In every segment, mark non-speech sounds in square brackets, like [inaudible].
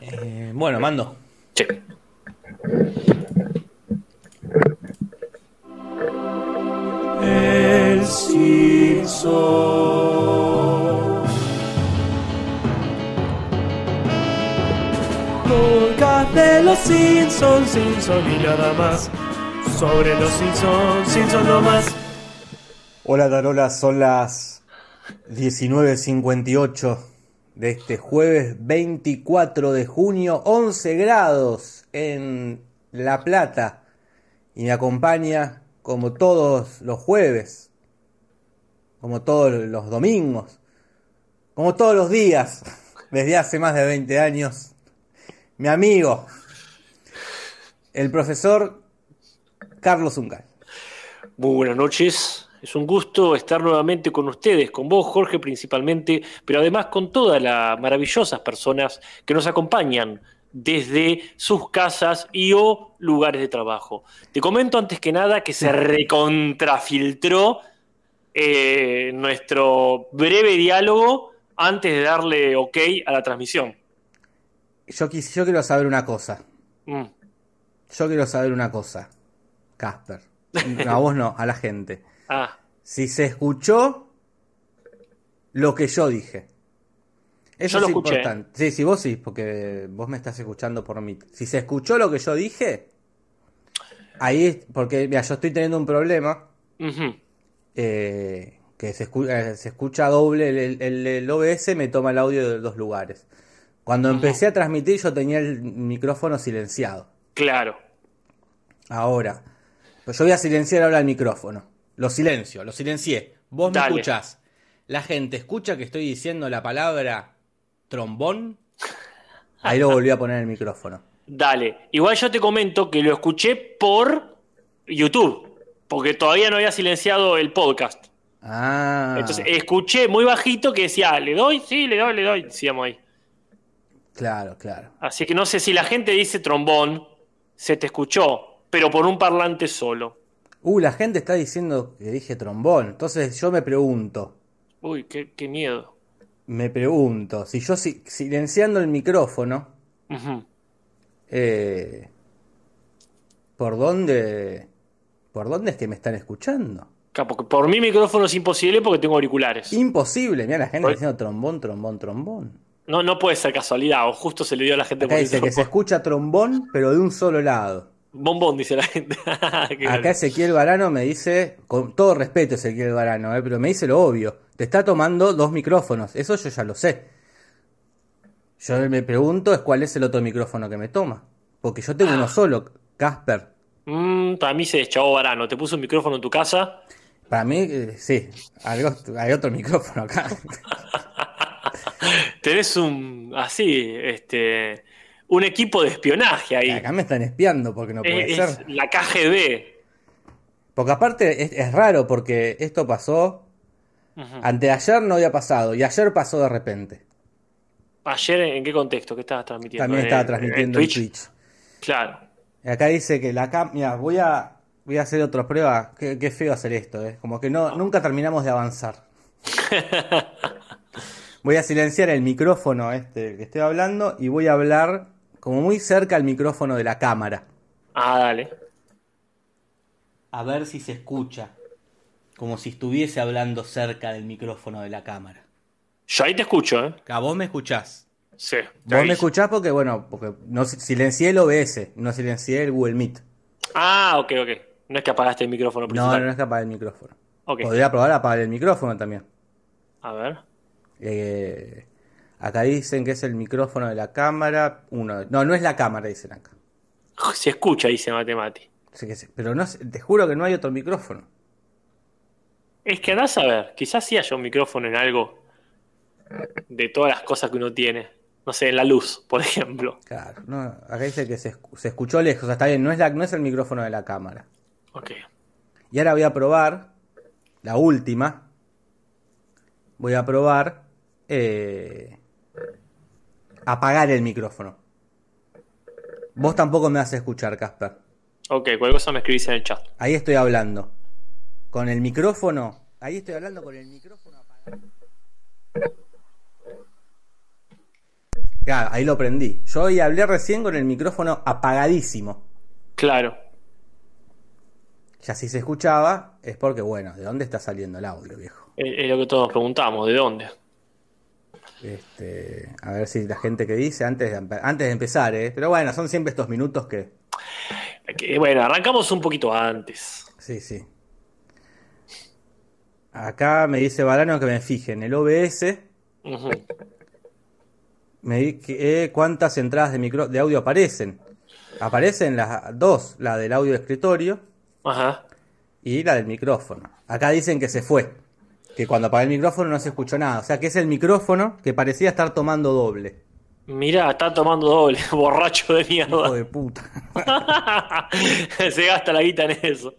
Eh, bueno, mando. Sí. El Simpson. Podcast de los Simpsons, Simpson y nada más. Sobre los Simpsons, Simpson no más. Hola Tarola, son las 19.58 de este jueves 24 de junio, 11 grados en La Plata. Y me acompaña como todos los jueves, como todos los domingos, como todos los días, desde hace más de 20 años, mi amigo, el profesor Carlos Uncal. Muy buenas noches. Es un gusto estar nuevamente con ustedes, con vos, Jorge, principalmente, pero además con todas las maravillosas personas que nos acompañan desde sus casas y o lugares de trabajo. Te comento antes que nada que se recontrafiltró eh, nuestro breve diálogo antes de darle ok a la transmisión. Yo, quis- yo quiero saber una cosa. Mm. Yo quiero saber una cosa, Casper. [laughs] No, a vos no, a la gente. Ah, Si se escuchó lo que yo dije. Eso Yo lo es escuché. importante. Sí, sí, vos sí, porque vos me estás escuchando por mí. Si se escuchó lo que yo dije, ahí, porque mira, yo estoy teniendo un problema eh, que se, escu- eh, se escucha doble, el, el- el- OBS me toma el audio de dos lugares. Cuando empecé a transmitir yo tenía el micrófono silenciado. claro. Ahora, pues yo voy a silenciar ahora el micrófono. Lo silencio, lo silencié. Vos me escuchás. La gente escucha que estoy diciendo la palabra trombón. Ahí lo volví a poner el micrófono. Dale. Igual yo te comento que lo escuché por YouTube, porque todavía no había silenciado el podcast. Ah, Entonces escuché muy bajito que decía, ¿le doy? Sí, le doy, le doy, decíamos ahí. claro, claro. Así que no sé si la gente dice trombón, se te escuchó, pero por un parlante solo. Uh, la gente está diciendo que dije trombón. Entonces yo me pregunto, Uy, qué, qué miedo. me pregunto, si yo si- silenciando el micrófono, eh, ¿por dónde, por dónde es que me están escuchando? Claro, porque por mi micrófono es imposible porque tengo auriculares. Imposible, mira la gente diciendo trombón, trombón, trombón. No, no puede ser casualidad, o justo se le dio a la gente Acá por dice que se escucha trombón, pero de un solo lado. Bombón, dice la gente. [laughs] Acá. Ezequiel Varano me dice, con todo respeto Ezequiel Varano, eh, pero me dice lo obvio. Te está tomando dos micrófonos, eso yo ya lo sé. Yo me pregunto es cuál es el otro micrófono que me toma. Porque yo tengo Ah. uno solo, Casper. Mm, para mí se deschavó varano. Te puso un micrófono en tu casa. Para mí, eh, sí, algo, hay otro [laughs] micrófono acá. [laughs] Tenés un. Así, este. Un equipo de espionaje ahí. acá me están espiando porque no puede Es, es ser. la KGB. Porque aparte es, es raro porque esto pasó, Ujú. anteayer no había pasado y ayer pasó de repente. Ayer, ¿en qué contexto? ¿Qué estabas transmitiendo? También ¿En- estaba en transmitiendo en Twitch. Claro. Y acá dice que la cam... Mira, voy a, voy a hacer otra prueba. Qué, qué feo hacer esto, ¿eh? Como que no, nunca terminamos de avanzar. [laughs] Voy a silenciar el micrófono este que estoy hablando y voy a hablar como muy cerca al micrófono de la cámara. Ah, dale. A ver si se escucha. Como si estuviese hablando cerca del micrófono de la cámara. Yo ahí te escucho, ¿eh? Acá vos me escuchás. Sí. Vos me escuchás porque, bueno, porque no silencié el OBS, no silencié el Google Meet. Ah, ok, ok. No es que apagaste el micrófono No, principal. no, no es capaz del micrófono. Ok. Podría probar a apagar el micrófono también. A ver. Eh, acá dicen que es el micrófono de la cámara. Uno. No, no es la cámara, dicen acá. Se escucha, dice Matemati. Sí que sí, Pero no, te juro que no hay otro micrófono. Es que andás a ver, quizás sí haya un micrófono en algo de todas las cosas que uno tiene. No sé, en la luz, por ejemplo. Claro, no, acá dice que se escuchó lejos. O sea, está bien, no es, la, no es el micrófono de la cámara. Ok. Y ahora voy a probar la última. Voy a probar eh, apagar el micrófono. Vos tampoco me a escuchar, Casper. Ok, cualquier cosa me escribís en el chat. Ahí estoy hablando. Con el micrófono. Ahí estoy hablando con el micrófono apagado. Claro, ahí lo prendí. Yo hoy hablé recién con el micrófono apagadísimo. Claro. Ya si se escuchaba, es porque, bueno, ¿de dónde está saliendo el audio, viejo? Es, es lo que todos preguntamos, ¿de dónde? Este, a ver si la gente que dice antes de, antes de empezar, ¿eh? Pero bueno, son siempre estos minutos que... Que, bueno, arrancamos un poquito antes. Sí, sí. Acá me dice Balano que me fije en el OBS, me di que, eh, cuántas entradas de, micro, de audio aparecen. Aparecen las dos, la del audio de escritorio Ajá. y la del micrófono. Acá dicen que se fue, que cuando apagué el micrófono no se escuchó nada. O sea que es el micrófono que parecía estar tomando doble. Mirá, está tomando doble, [laughs] borracho de Hijo mierda. de puta. [laughs] Se gasta la guita en eso.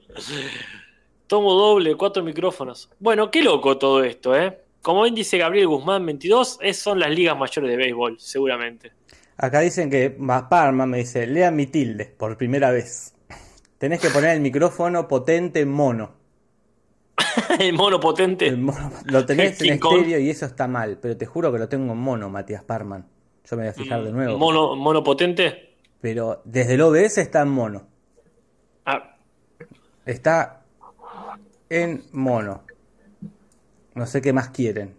Tomo doble, cuatro micrófonos. Bueno, qué loco todo esto, ¿eh? Como bien dice Gabriel Guzmán 22, es, son las ligas mayores de béisbol, seguramente. Acá dicen que Parma me dice, lea mi tilde por primera vez. Tenés que poner el micrófono potente en mono. [laughs] El mono potente. El mono- Lo tenés [laughs] en estéreo y eso está mal, pero te juro que lo tengo en mono, Matías Parman. Yo me voy a fijar de nuevo. Mono, mono potente. Pero desde el OBS está en mono. Ah, Está en mono. No sé qué más quieren.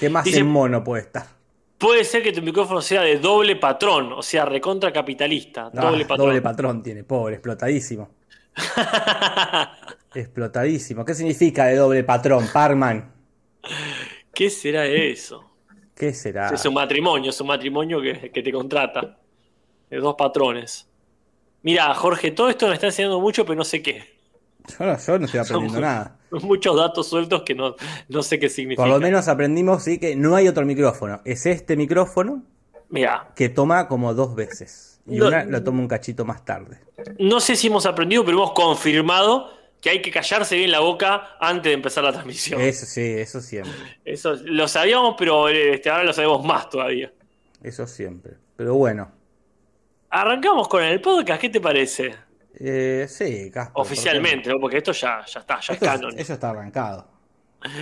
¿Qué más Dice- en mono puede estar? puede ser que tu micrófono sea de doble patrón, o sea, recontra capitalista. Ah, doble patrón. doble patrón tiene, pobre, explotadísimo. [laughs] Explotadísimo. ¿Qué significa de doble patrón, Parman? ¿Qué será eso? ¿Qué será? Es un matrimonio, es un matrimonio que, que te contrata. De dos patrones. Mira, Jorge, todo esto me está enseñando mucho, pero no sé qué. Yo no, yo no estoy [laughs] aprendiendo Son- nada. Muchos datos sueltos que no, no sé qué significan. Por lo menos aprendimos sí que no hay otro micrófono. Es este micrófono Mira, que toma como dos veces. Y No- una lo toma un cachito más tarde. no sé si hemos aprendido, pero hemos confirmado que hay que callarse bien la boca antes de empezar la transmisión. Eso sí, eso siempre. Eso lo sabíamos, pero este, ahora lo sabemos más todavía. Eso siempre. Pero bueno. Arrancamos con el podcast, ¿qué te parece? Eh, sí, Casper. Oficialmente, ¿no? porque esto ya, ya está, ya es Esto, canon. es- eso está arrancado.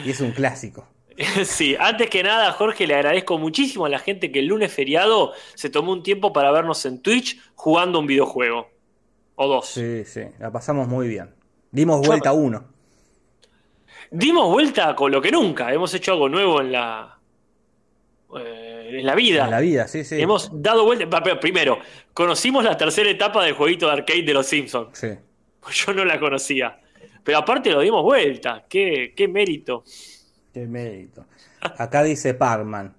Y es un clásico. [laughs] Sí, antes que nada, Jorge, le agradezco muchísimo a la gente que el lunes feriado se tomó un tiempo para vernos en Twitch jugando un videojuego. O dos. Sí, sí. La pasamos muy bien. Dimos vuelta uno. Dimos vuelta con lo que nunca. Hemos hecho algo nuevo en la. eh, en la vida. En la vida, sí, sí. Hemos dado vuelta. Primero, conocimos la tercera etapa del jueguito de arcade de los Simpsons. Sí. Yo no la conocía. Pero aparte lo dimos vuelta. Qué, qué mérito. Qué mérito. Acá dice Parman.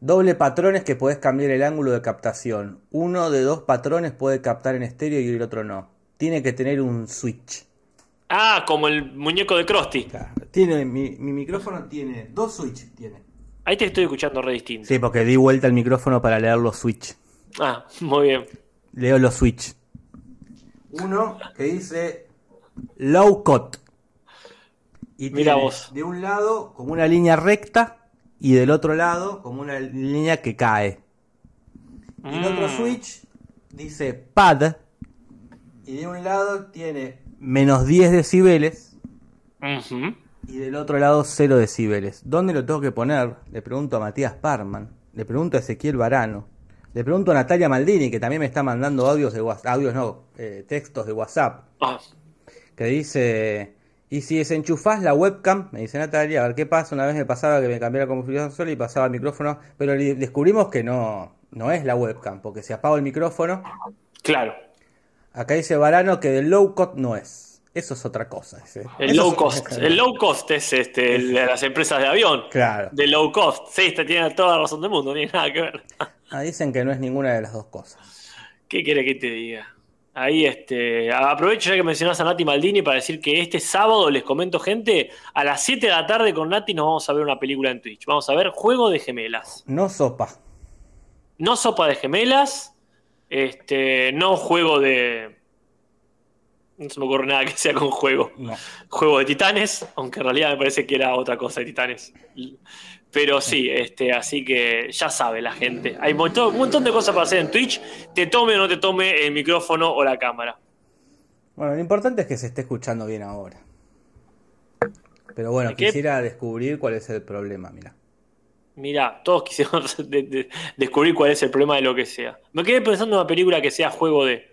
Doble patrones que podés cambiar el ángulo de captación. Uno de dos patrones puede captar en estéreo y el otro no. Tiene que tener un switch. Ah, como el muñeco de Krusty. Claro. Tiene, mi, mi micrófono tiene dos switches. Tiene. Ahí te estoy escuchando re distinto. Sí, porque di vuelta el micrófono para leer los switch. Ah, [laughs] muy bien. Leo los switch. Uno que dice low cut. Y Mirá tiene vos. de un lado como una línea recta y del otro lado como una línea que cae. Y el otro Mm. switch dice pad y de un lado tiene menos 10 decibeles y del otro lado 0 decibeles. ¿Dónde lo tengo que poner? Le pregunto a Matías Parman, le pregunto a Ezequiel Varano, le pregunto a Natalia Maldini, que también me está mandando audios de WhatsApp, audios no, eh, textos de WhatsApp, Ah, que dice, y si desenchufás la webcam, me dice Natalia, a ver qué pasa, una vez me pasaba que me cambié la configuración sola y pasaba el micrófono, pero descubrimos que no, no es la webcam, porque si apago el micrófono, claro. Acá dice Varano que del low cut no es. Eso es otra cosa. dice. El Eso low cost. El low cost es este, el de las empresas de avión. Claro. De low cost. Sí, esta tiene toda la razón del mundo, no tiene nada que ver. Ah, dicen que no es ninguna de las dos cosas. ¿Qué quiere que te diga? Ahí este, aprovecho ya que mencionás a Nati Maldini para decir que este sábado, les comento gente, a las 7 de la tarde con Nati nos vamos a ver una película en Twitch. Vamos a ver Juego de Gemelas. No sopa. No sopa de gemelas, este, no juego de... No se me ocurre nada que sea con juego. No. Juego de titanes, aunque en realidad me parece que era otra cosa de titanes. Pero sí, este, así que ya sabe la gente. Hay un montón, un montón de cosas para hacer en Twitch, te tome o no te tome el micrófono o la cámara. Bueno, lo importante es que se esté escuchando bien ahora. Pero bueno, ¿Qué? quisiera descubrir cuál es el problema, mira. Mira, todos [laughs] de- de- descubrir cuál es el problema de lo que sea. Me quedé pensando en una película que sea juego de.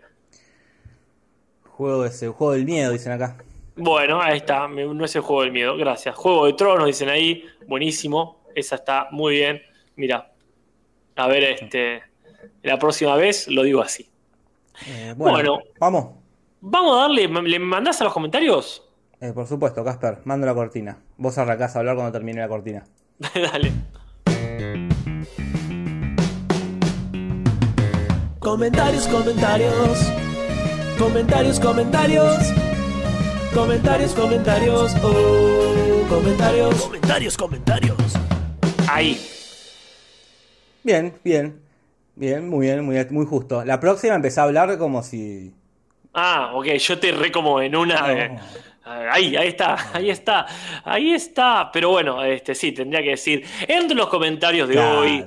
Juego ese, juego del miedo, dicen acá. Bueno, ahí está, no es el juego del miedo, gracias. Juego de Tronos, dicen ahí, buenísimo, esa está muy bien. Mira, a ver, este, la próxima vez lo digo así. Eh, bueno, Bueno. vamos. Vamos a darle, ¿le mandás a los comentarios? Eh, por supuesto, Casper, mando la cortina. Vos arrancás a hablar cuando termine la cortina. [laughs] Dale. Comentarios, comentarios. Comentarios, comentarios. Comentarios, comentarios. Oh, comentarios. Comentarios, comentarios. Ahí. Bien, bien. Bien, muy bien, muy, muy justo. La próxima empecé a hablar como si. Ah, ok, yo te re como en una. No. eh, ahí, ahí está, ahí está, ahí está. Pero bueno, este sí, tendría que decir. Entre los comentarios de Claro. hoy,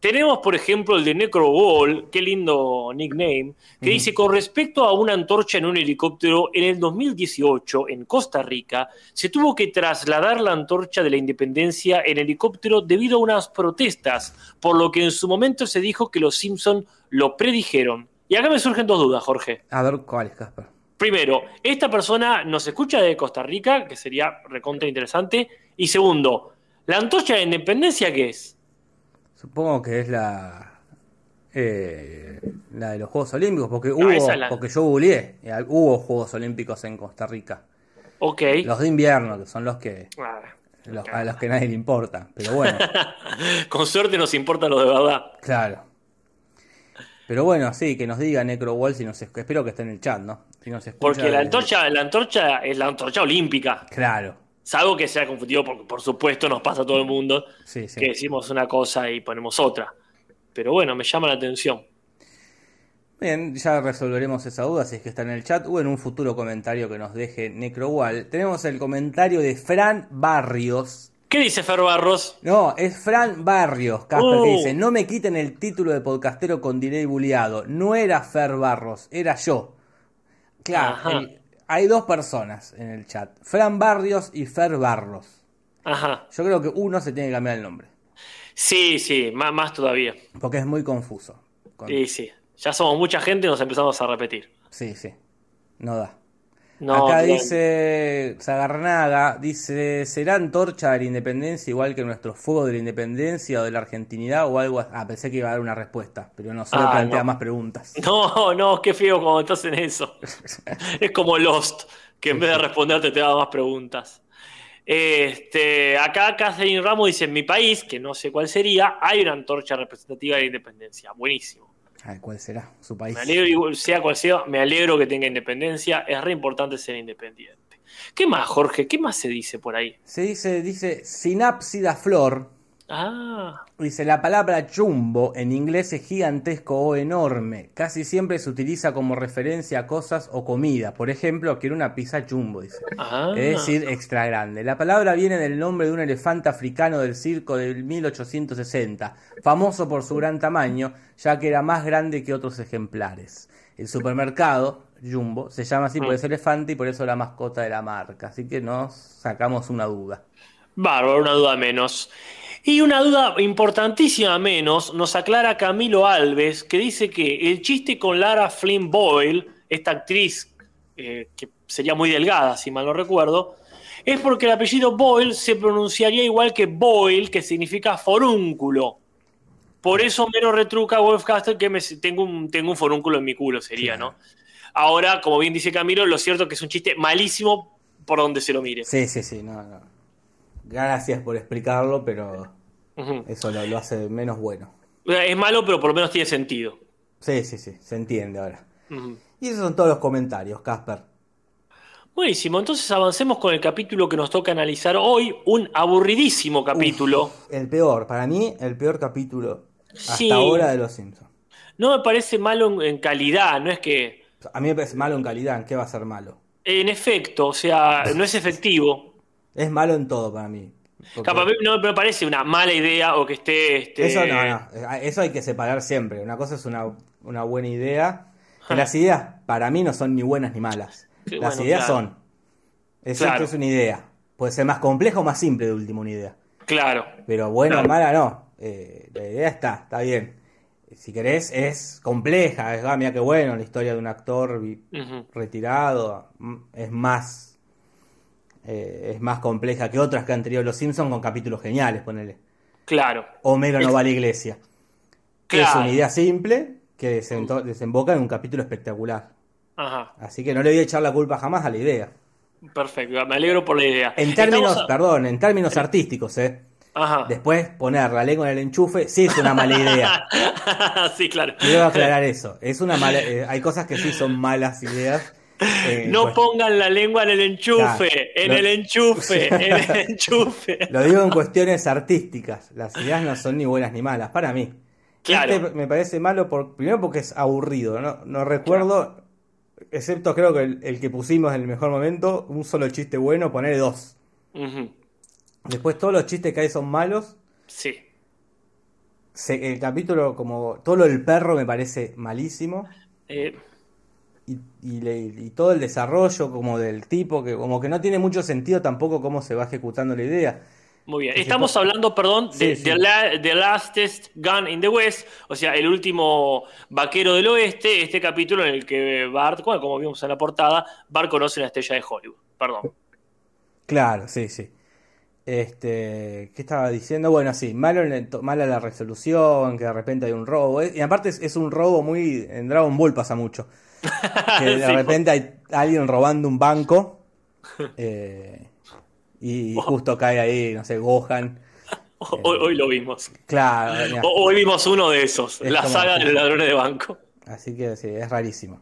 tenemos, por ejemplo, el de Necrowall, qué lindo nickname, que dice: con respecto a una antorcha en un helicóptero, en el 2018, en Costa Rica, se tuvo que trasladar la antorcha de la independencia en helicóptero debido a unas protestas, por lo que en su momento se dijo que los Simpson lo predijeron. Y acá me surgen dos dudas, Jorge. A ver cuál es, Casper. Primero, esta persona nos escucha de Costa Rica, que sería recontra interesante. Y segundo, ¿la antorcha de independencia qué es? Supongo que es la. eh, la de los Juegos Olímpicos, porque No, hubo. la- Porque yo googleé. eh, Hubo Juegos Olímpicos en Costa Rica. Ok. Los de invierno, que son los que. Ah, los- a los que nadie le importa. Pero bueno, [laughs] Con suerte nos importa lo de verdad. claro. Pero bueno, sí, que nos diga Necrowall si nos espero que esté en el chat, ¿no? Si nos escucha Porque la antorcha, la antorcha es la antorcha olímpica. Claro. Salvo que sea confundido, porque por supuesto nos pasa a todo el mundo, Sí, sí. que decimos una cosa y ponemos otra. Pero bueno, me llama la atención. Bien, ya resolveremos esa duda si es que está en el chat o en un futuro comentario que nos deje Necrowall. Tenemos el comentario de Fran Barrios. ¿Qué dice Fer Barros? No, es Fran Barrios, Casper, que Uh. dice, no me quiten el título de podcastero con delay buleado. No era Fer Barros, era yo. Claro, el- hay dos personas en el chat, Fran Barrios y Fer Barros. Ajá. Yo creo que uno se tiene que cambiar el nombre, Sí, sí, más, más todavía. porque es muy confuso. Con- Sí, sí. Ya somos mucha gente y nos empezamos a repetir. Sí, sí, no da. No, Acá dice Zagarnaga, dice, ¿será antorcha de la independencia igual que nuestro fuego de la independencia o de la argentinidad o algo así? Ah, pensé que iba a dar una respuesta, pero no, solo Ah, plantea no. más preguntas. [laughs] No, no, qué feo cuando estás en eso. [laughs] es como Lost, que en vez de responderte te da más preguntas. Este, acá Catherine Ramos dice, en mi país, que no sé cuál sería, hay una antorcha representativa de la independencia. Buenísimo. Ay, ¿cuál será su país? Me alegro, sea cual sea, me alegro que tenga independencia. Es re importante ser independiente. ¿Qué más, Jorge? ¿Qué más se dice por ahí? Se dice, dice sinápsida flor. Ah, Dice, la palabra jumbo en inglés es gigantesco o enorme. Casi siempre se utiliza como referencia a cosas o comida. Por ejemplo, quiero una pizza jumbo, dice. ah. Es decir, extra grande. La palabra viene del nombre de un elefante africano del circo del 1860, famoso por su gran tamaño, ya que era más grande que otros ejemplares. El supermercado, Jumbo, se llama así por Mm. ese elefante y por eso la mascota de la marca. Así que nos sacamos una duda. Bárbaro, una duda menos. Y una duda importantísima menos nos aclara Camilo Alves, que dice que el chiste con Lara Flynn Boyle, esta actriz eh, que sería muy delgada, si mal no recuerdo, es porque el apellido Boyle se pronunciaría igual que Boyle, que significa forúnculo. Por eso mero retruca Wolfcaster que me, tengo, un, tengo un forúnculo en mi culo, sería. ¿no? Ahora, como bien dice Camilo, lo cierto es que es un chiste malísimo por donde se lo mire. Sí, sí, sí, no, no. Gracias por explicarlo, pero eso lo, lo hace menos bueno. Es malo, pero por lo menos tiene sentido. Sí, sí, sí, se entiende ahora. Y esos son todos los comentarios, Casper. Buenísimo, entonces avancemos con el capítulo que nos toca analizar hoy, un aburridísimo capítulo. El peor, para mí, el peor capítulo hasta Sí. ahora de Los Simpsons. No me parece malo en calidad, no es que... A mí me parece malo en calidad, ¿en qué va a ser malo? En efecto, o sea, no es efectivo. Es malo en todo para mí. Porque Capaz, no me parece una mala idea o que esté... este, Eso no, no, eso hay que separar siempre. Una cosa es una, una buena idea. Que las ideas para mí no son ni buenas ni malas. Sí, las bueno, ideas claro. son. Es, Claro. esto es una idea. Puede ser más compleja o más simple de último una idea. Claro. Pero bueno o mala no. Eh, la idea está, está bien. Si querés, es compleja. Es, ah, mira qué bueno, la historia de un actor retirado. mm, Es más. Eh, es más compleja que otras que han tenido los Simpsons con capítulos geniales, ponele. Claro. Homero no va a la iglesia. Que Claro. Es una idea simple que desemboca en un capítulo espectacular. Ajá. Así que no le voy a echar la culpa jamás a la idea. Perfecto. Me alegro por la idea. En términos, a- perdón, en términos artísticos, ¿eh? Ajá. Después poner la lengua en el enchufe, sí es una mala idea. [laughs] sí, claro. Quiero aclarar eso. Es una mala, eh, hay cosas que sí son malas ideas. Eh, No pues, pongan la lengua en el enchufe, Claro. en Lo- el enchufe, [laughs] en el enchufe. Lo digo en cuestiones artísticas. Las ideas no son ni buenas ni malas, para mí. Claro. Este me parece malo por, primero porque es aburrido. No, no recuerdo, excepto creo que el, el que pusimos en el mejor momento, un solo chiste bueno, poner dos. Después todos los chistes que hay son malos. Sí. Se- el capítulo, como todo lo del perro, me parece malísimo. Eh, Y, y le- y todo el desarrollo como del tipo, que como que no tiene mucho sentido tampoco cómo se va ejecutando la idea. muy bien. Estamos po- hablando, perdón, de Sí. The, La- The Lastest Gun in the West, o sea, el último vaquero del oeste, este capítulo en el que Bart, bueno, como vimos en la portada, Bart conoce la estrella de Hollywood. Perdón. Claro, sí, sí. Este, ¿qué estaba diciendo? Bueno, sí, malo en mala la resolución, que de repente hay un robo. Y aparte es, es un robo muy. En Dragon Ball pasa mucho. Que de [laughs] Sí, repente hay alguien robando un banco. [laughs] eh, y justo cae ahí, no sé, Gohan. [laughs] Hoy, hoy lo vimos. Claro, Hoy vimos uno de esos, Es la saga de los ladrones de banco. Así que sí, es rarísimo.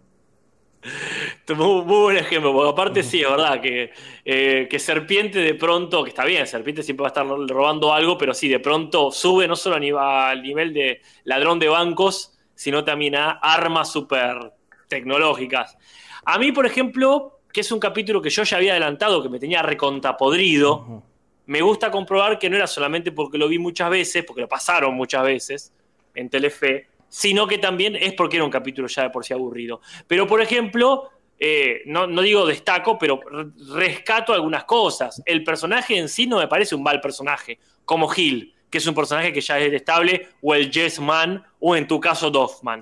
Muy, muy buen ejemplo, porque aparte sí, es verdad que, eh, que Serpiente de pronto, que está bien, Serpiente siempre va a estar robando algo, pero sí, de pronto sube no solo al nivel de ladrón de bancos, sino también a armas súper tecnológicas. A mí, por ejemplo, que es un capítulo que yo ya había adelantado, que me tenía recontapodrido, me gusta comprobar que no era solamente porque lo vi muchas veces, porque lo pasaron muchas veces en Telefe, sino que también es porque era un capítulo ya de por sí aburrido. Pero, por ejemplo, eh, no, no digo destaco, pero re- rescato algunas cosas. El personaje en sí no me parece un mal personaje, como Gil, que es un personaje que ya es detestable, o el Yes Man, o en tu caso Doffman.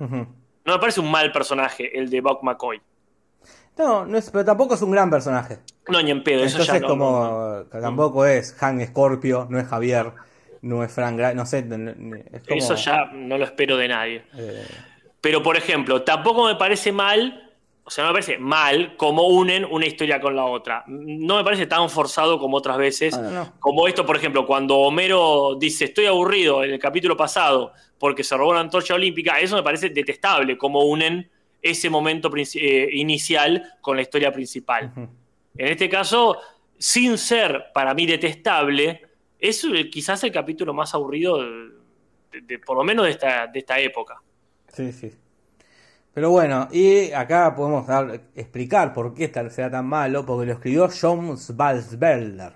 No me parece un mal personaje el de Buck McCoy. No, no es, pero tampoco es un gran personaje. No, ni en pedo, eso Entonces, ya no- como no- no. tampoco es Han Scorpio, no es Javier, no es Frank Gra- no sé, es como, Eso ya no lo espero de nadie. eh, Pero, por ejemplo, tampoco me parece mal, o sea, no me parece mal cómo unen una historia con la otra. No me parece tan forzado como otras veces. no, no. Como esto, por ejemplo, cuando Homero dice estoy aburrido en el capítulo pasado porque se robó la antorcha olímpica, eso me parece detestable, cómo unen ese momento eh, inicial con la historia principal. En este caso, sin ser para mí detestable, es eh, quizás el capítulo más aburrido, de- por lo menos de esta, de esta época. Sí, sí. Pero bueno, y acá podemos dar, explicar por qué esta será tan malo, porque lo escribió John Svalsberger,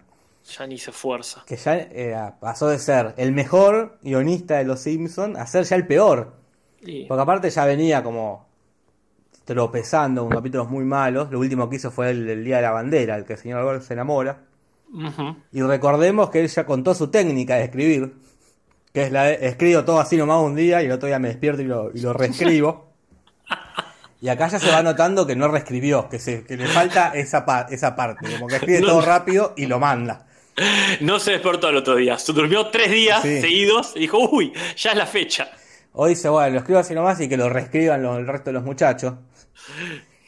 Ya ni se esfuerza. que ya eh, pasó de ser el mejor guionista de Los Simpsons a ser ya el peor. Porque aparte ya venía como tropezando con capítulos muy malos. Lo último que hizo fue el, Día de la Bandera, el que el señor Burns se enamora. Y recordemos que él ya contó su técnica de escribir, que es la de escribo todo así nomás un día y el otro día me despierto y lo, y lo reescribo. [laughs] Y acá ya se va [laughs] notando que no reescribió, que, se, que le falta esa, pa- esa parte, como que escribe [laughs] No. todo rápido y lo manda. No se despertó al otro día. Se durmió tres días Sí. seguidos y dijo, uy, ya es la fecha. Hoy dice, bueno, lo escribo así nomás y que lo reescriban los- el resto de los muchachos.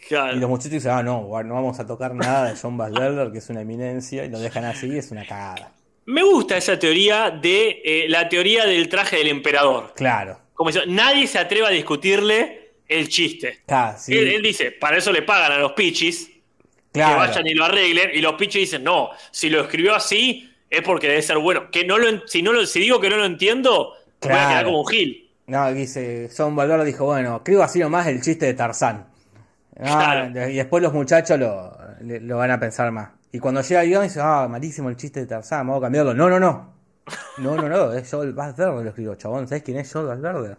Claro. Y los muchachos dicen, ah, no, no vamos a tocar nada de John Bassberger, que es una eminencia, y lo dejan así, y es una cagada. Me gusta esa teoría de eh, la teoría del traje del emperador. Claro, Como dice, nadie se atreve a discutirle el chiste. Él, él dice, para eso le pagan a los pichis, que claro. vayan y lo arreglen, y los pichis dicen, no, si lo escribió así es porque debe ser bueno. Que no lo, si, no lo, si digo que no lo entiendo, voy a Claro. quedar como un gil. No, dice, John Valor dijo, bueno, escribo así nomás el chiste de Tarzán. Ah, Claro. Y después los muchachos lo, lo van a pensar más. Y cuando llega el guion dice, ah, malísimo el chiste de Tarzán, vamos a cambiarlo. No, no, no. No, no, no, es Joel Valverde lo escribió, chabón. ¿Sabés quién es Joel Valverde?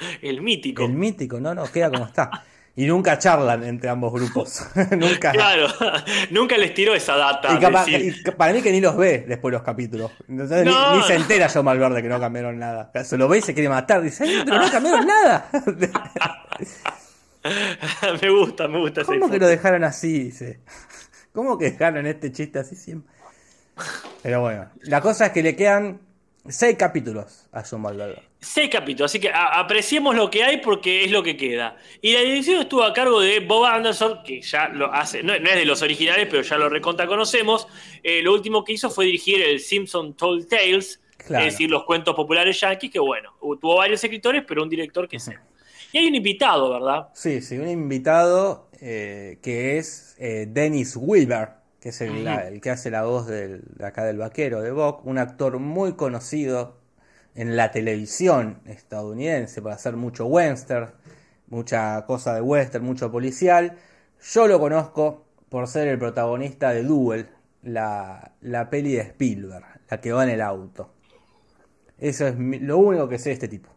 [laughs] El mítico. El mítico, no, no, queda como está. Y nunca charlan entre ambos grupos. [laughs] nunca. Claro, [laughs] nunca les tiró esa data. Y capaz- de decir, y ca- para mí que ni los ve después los capítulos. Entonces, ni- No. ni, se entera John Malverde que no cambiaron nada. Se lo ve y se quiere matar. Dice, "Ay, pero no cambiaron nada. me gusta, me gusta ¿Cómo que lo dejaron así? Dice. ¿Cómo que dejaron este chiste así siempre? Pero bueno, la cosa es que le quedan seis capítulos a. Seis capítulos, así que apreciemos lo que hay porque es lo que queda. Y la dirección estuvo a cargo de Bob Anderson, que ya lo hace, no, no es de los originales, pero ya lo recontra conocemos. Eh, lo último que hizo fue dirigir el Simpson Told Tales, Claro. es decir, los cuentos populares yankees, que bueno, tuvo varios escritores, pero un director que sé. Y hay un invitado, ¿verdad? Sí, sí, un invitado eh, que es eh, Dennis Wilber, que es el, la- el que hace la voz del, de acá del vaquero de Bob, un actor muy conocido en la televisión estadounidense por hacer mucho western, mucha cosa de western, mucho policial. Yo lo conozco por ser el protagonista de Duel, la, la peli de Spielberg, la que va en el auto. Eso es mi- lo único que sé de este tipo.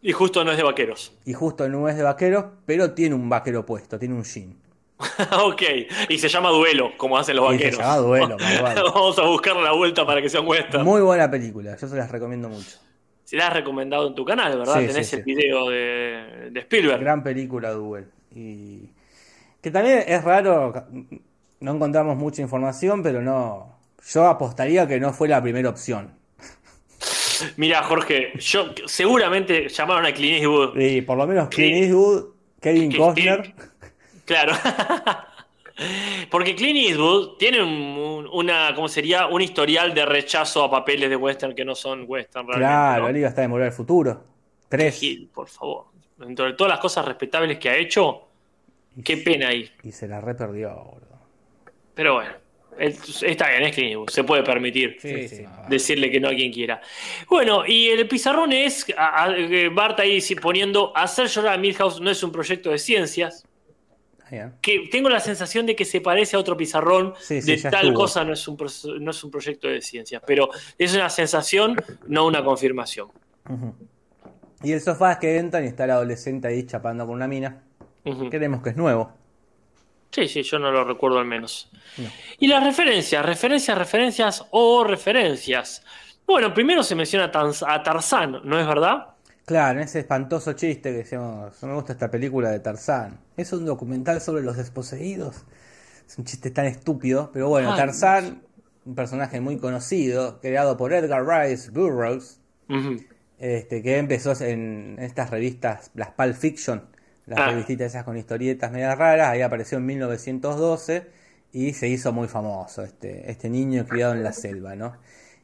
Y justo no es de vaqueros. Y justo no es de vaqueros, pero tiene un vaquero puesto, tiene un jean. [laughs] ok, y se llama Duelo, como hacen los Y se vaqueros. llama Duelo. [laughs] Vamos a buscar la vuelta para que sea un western. Muy buena película, yo se las recomiendo mucho. Se la has recomendado en tu canal, ¿verdad? Sí, Tenés sí, el sí. video de, de Spielberg. Gran película Duel. Y que también es raro, no encontramos mucha información, pero no. Yo apostaría que no fue la primera opción. [laughs] Mira, Jorge, yo seguramente llamaron a Clint Eastwood. Y por lo menos Clint Sí. Eastwood, Kevin Costner. Claro. [laughs] Porque Clint Eastwood tiene un, un- una, ¿cómo sería? Un historial de rechazo a papeles de western que no son western realmente. Claro, ¿no? él iba a estar en Volver al Futuro. Tres. Gil, por favor. Dentro de todas las cosas respetables que ha hecho, qué pena ahí. Y se la re perdió, boludo. Pero bueno, él- está bien, es Clint Eastwood, se puede permitir. Sí, sí. decirle que no a quien quiera. Bueno, y el pizarrón es, a- a- eh, Bart ahí poniendo, hacer llorar a Milhouse no es un proyecto de ciencias, Que tengo la sensación de que se parece a otro pizarrón, Sí, de tal estuvo. cosa no es, un, no es un proyecto de ciencias, pero es una sensación, no una confirmación. Y el sofá es que entran y está el adolescente ahí chapando con una mina. Creemos que es nuevo. Sí, sí, yo no lo recuerdo al menos. Y las referencias, referencias, referencias o referencias. Bueno, primero se menciona a Tarzán, ¿no es verdad? Claro, ese espantoso chiste que decíamos, no me gusta esta película de Tarzán. Es un documental sobre los desposeídos. Es un chiste tan estúpido, pero bueno, Ay, Tarzán, un personaje muy conocido, creado por Edgar Rice Burroughs, este, que empezó en estas revistas, las Pulp Fiction, las Ah. revistitas esas con historietas medias raras, ahí apareció en 1912 y se hizo muy famoso este, este niño criado en la selva, ¿no?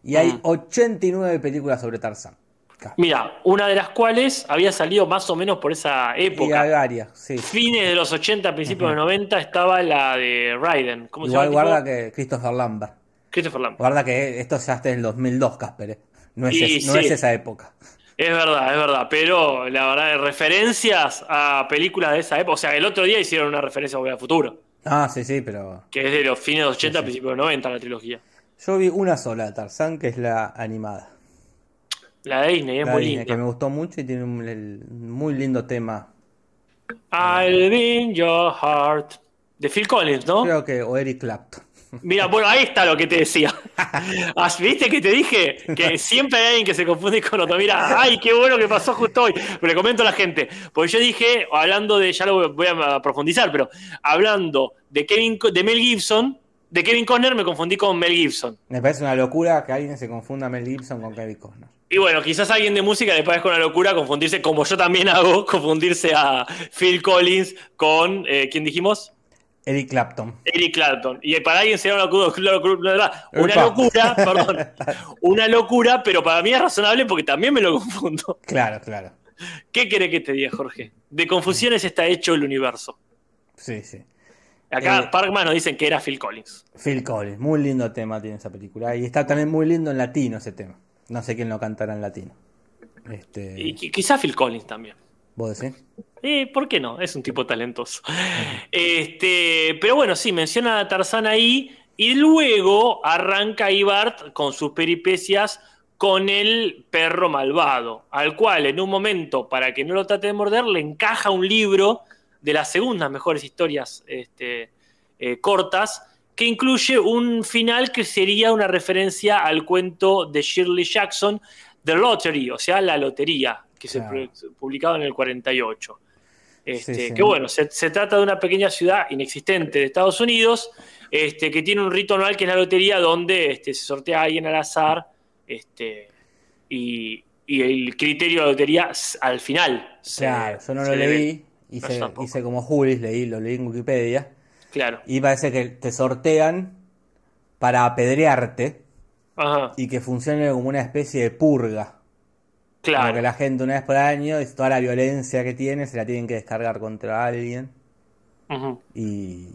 Y hay Mm. 89 películas sobre Tarzán. Mira, una de las cuales había salido más o menos por esa época. varias, sí. Fines de los 80, principios de los 90, estaba la de Raiden. ¿Cómo Igual se llama? guarda tipo? que Christopher Lambert. Christopher Lambert. Guarda que esto ya está en el 2002, Casper. ¿eh? No, es, Y es- no sí. es esa época. Es verdad, es verdad. Pero la verdad, referencias a películas de esa época. O sea, el otro día hicieron una referencia a Volver al Futuro. Ah, sí, sí, pero Que es de los fines de los 80, Sí, sí. principios de los 90, la trilogía. yo vi una sola de Tarzán, que es la animada. La de Disney es La muy Disney, que me linda. gustó mucho y tiene un el- muy lindo tema. I'll be in your heart. De Phil Collins, ¿no? Creo que, o Eric Clapton. Mira, bueno, ahí está lo que te decía. [laughs] Ah, ¿Viste que te dije? Que siempre hay alguien que se confunde con otro. Mira, ay, qué bueno que pasó justo hoy. Pero le comento a la gente. Porque yo dije, hablando de, ya lo voy a profundizar, pero hablando de Kevin, de Mel Gibson, de Kevin Conner me confundí con Mel Gibson. Me parece una locura que alguien se confunda Mel Gibson con Kevin Costner. Y bueno, quizás a alguien de música le parezca una locura confundirse, como yo también hago, [laughs] confundirse a Phil Collins con, eh, ¿quién dijimos? Eric Clapton. Eric Clapton. Y para alguien será una locura, una locura, [laughs] perdón, una locura, pero para mí es razonable porque también me lo confundo. Claro, claro. ¿Qué quiere que te diga, Jorge? De confusiones está hecho el universo. Sí, sí. Acá Eh, Parkman nos dicen que era Phil Collins. Phil Collins, muy lindo tema tiene esa película. Y está también muy lindo en latino ese tema. No sé quién lo cantará en latino. Este, Y qui- quizá Phil Collins también. ¿Vos decís? Eh, ¿Por qué no? Es un tipo talentoso. Este, pero bueno, sí, menciona a Tarzán ahí y luego arranca Ibart con sus peripecias con el perro malvado, al cual en un momento, para que no lo trate de morder, le encaja un libro de las segundas mejores historias este, eh, cortas, que incluye un final que sería una referencia al cuento de Shirley Jackson, The Lottery, o sea, la lotería, que Claro. se pu- publicaba en el 48. Este, Sí, sí. Que bueno, se, se trata de una pequeña ciudad inexistente de Estados Unidos, este, que tiene un rito anual que es la lotería, donde este, se sortea a alguien al azar, este, y, y el criterio de la lotería al final. se- Claro, yo no se lo leí, hice, hice como Julis, leí, lo leí en Wikipedia, Claro. y parece que te sortean para apedrearte Ajá, y que funcione como una especie de purga. Como claro. que la gente una vez por año, toda la violencia que tiene, se la tienen que descargar contra alguien. Y,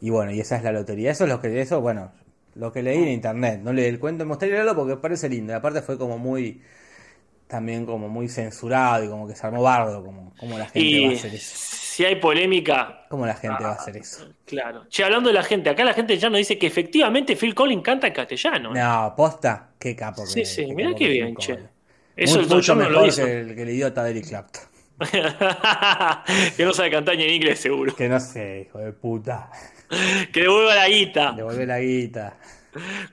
y bueno, y esa es la lotería. Eso es lo que, eso, bueno, lo que leí en internet. No leí el cuento, me gustaría leerlo porque parece lindo. Y aparte fue como muy, también como muy censurado y como que se armó bardo, como, como la gente va a hacer eso. si hay polémica, ¿Cómo la gente va a Ah, hacer eso? claro. Che, hablando de la gente, acá la gente ya nos dice que efectivamente Phil Collins canta en castellano. ¿eh? No, posta, qué capo que Sí, sí, que mirá qué bien, che. Eso mucho no lo mejor que el, que el idiota de Eric Clapton. [laughs] que no sabe cantar ni en inglés, seguro. Que no sé, hijo de puta. [laughs] Que devuelva la guita. Devolvé la guita.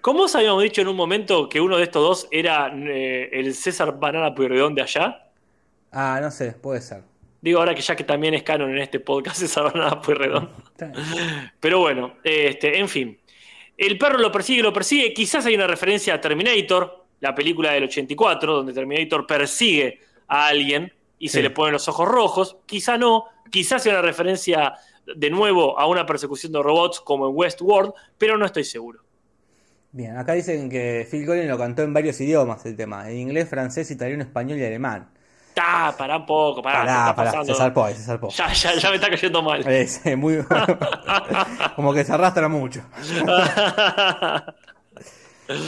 ¿Cómo os habíamos dicho en un momento que uno de estos dos era eh, el César Banana Pueyrredón de allá? Ah, no sé, puede ser. Digo ahora que ya que también es canon en este podcast [laughs] César Banana bien. Pero bueno, este, en fin. El perro lo persigue, lo persigue. Quizás hay una referencia a Terminator, la película del 84, donde Terminator persigue a alguien y se le ponen los ojos rojos. Quizá no. Quizás hay una referencia de nuevo a una persecución de robots como en Westworld, pero no estoy seguro. Bien, acá dicen que Phil Collins lo cantó en varios idiomas el tema, en inglés, francés, italiano, español y alemán. Ah, pará un poco, pará, ¿qué Pará, está pará, pasando? se zarpó, ahí, se zarpó. Ya, ya, ya me está cayendo mal. [laughs] Es muy... [laughs] como que se arrastra mucho.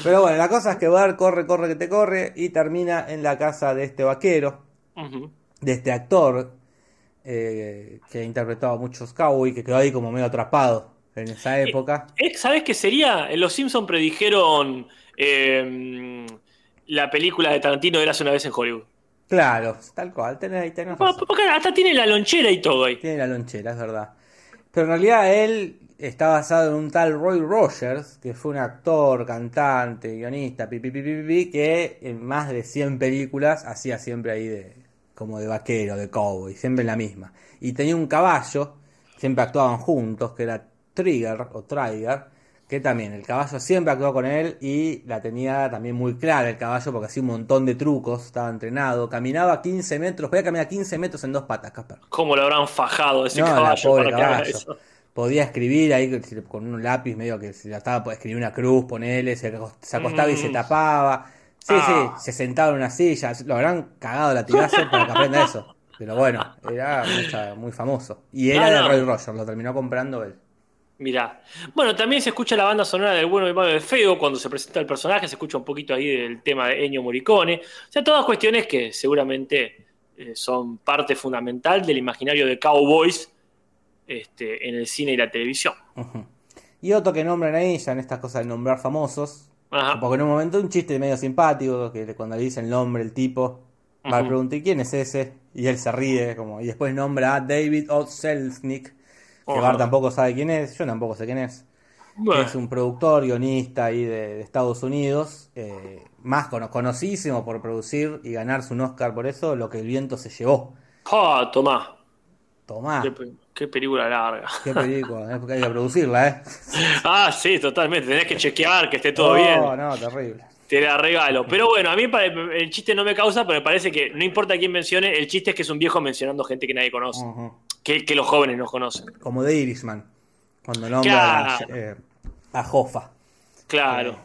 Pero bueno, la cosa es que Bart corre, corre, que te corre y termina en la casa de este vaquero, de este actor eh, que ha interpretado a muchos cowboy, que quedó ahí como medio atrapado en esa época. Eh, ¿Sabes qué sería? Los Simpsons predijeron eh, la película de Tarantino Eras una vez en Hollywood. Claro, tal cual, tenés, ahí tenés razón. porque hasta tiene la lonchera y todo ahí. Tiene la lonchera, es verdad. Pero en realidad él está basado en un tal Roy Rogers, que fue un actor, cantante, guionista, que en más de 100 películas hacía siempre ahí de como de vaquero, de cowboy, siempre la misma. Y tenía un caballo, siempre actuaban juntos, que era Trigger o Trigger, que también el caballo siempre actuó con él y la tenía también muy clara el caballo porque hacía un montón de trucos, estaba entrenado, caminaba 15 metros, podía caminar 15 metros en dos patas, Casper. ¿Cómo lo habrán fajado ese No, caballo pobre para que haga caballo. eso? Podía escribir ahí con un lápiz medio que se trataba de escribir una cruz, ponele, se acos- se acostaba y se Mm. tapaba. Sí, Ah. sí, se sentaba en una silla, lo habrán cagado la latigazo para que aprenda eso. Pero bueno, era muy famoso. Y era Ah, de. Roy Rogers, lo terminó comprando él. Mirá. Bueno, también se escucha la banda sonora del bueno, el malo y el feo cuando se presenta el personaje, se escucha un poquito ahí del tema de Ennio Morricone. O sea, todas cuestiones que seguramente eh, son parte fundamental del imaginario de Cowboys este, en el cine y la televisión. Y otro que nombran ahí, ya en estas cosas de nombrar famosos, Ajá. porque en un momento un chiste medio simpático, que cuando le dice el nombre el tipo, va a preguntar, ¿y quién es ese? Y él se ríe, como, y después nombra a David O. Selznick, que Ajá. Bart tampoco sabe quién es, yo tampoco sé quién es. que es un productor, guionista ahí de, de Estados Unidos, eh, más cono- conocidísimo por producir y ganarse un Oscar por eso, Lo que el viento se llevó. ah, tomá. Tomá, Qué, pe- qué película larga. qué película, eh, porque hay que producirla, ¿eh? [laughs] Ah, sí, totalmente. Tenés que chequear que esté todo no, bien. no, terrible. Te la regalo. Pero bueno, a mí el chiste no me causa, pero me parece que no importa quién mencione, el chiste es que es un viejo mencionando gente que nadie conoce. Que, que los jóvenes no conocen. Como de Irishman, cuando nombra Claro. eh, a Hoffa. Claro.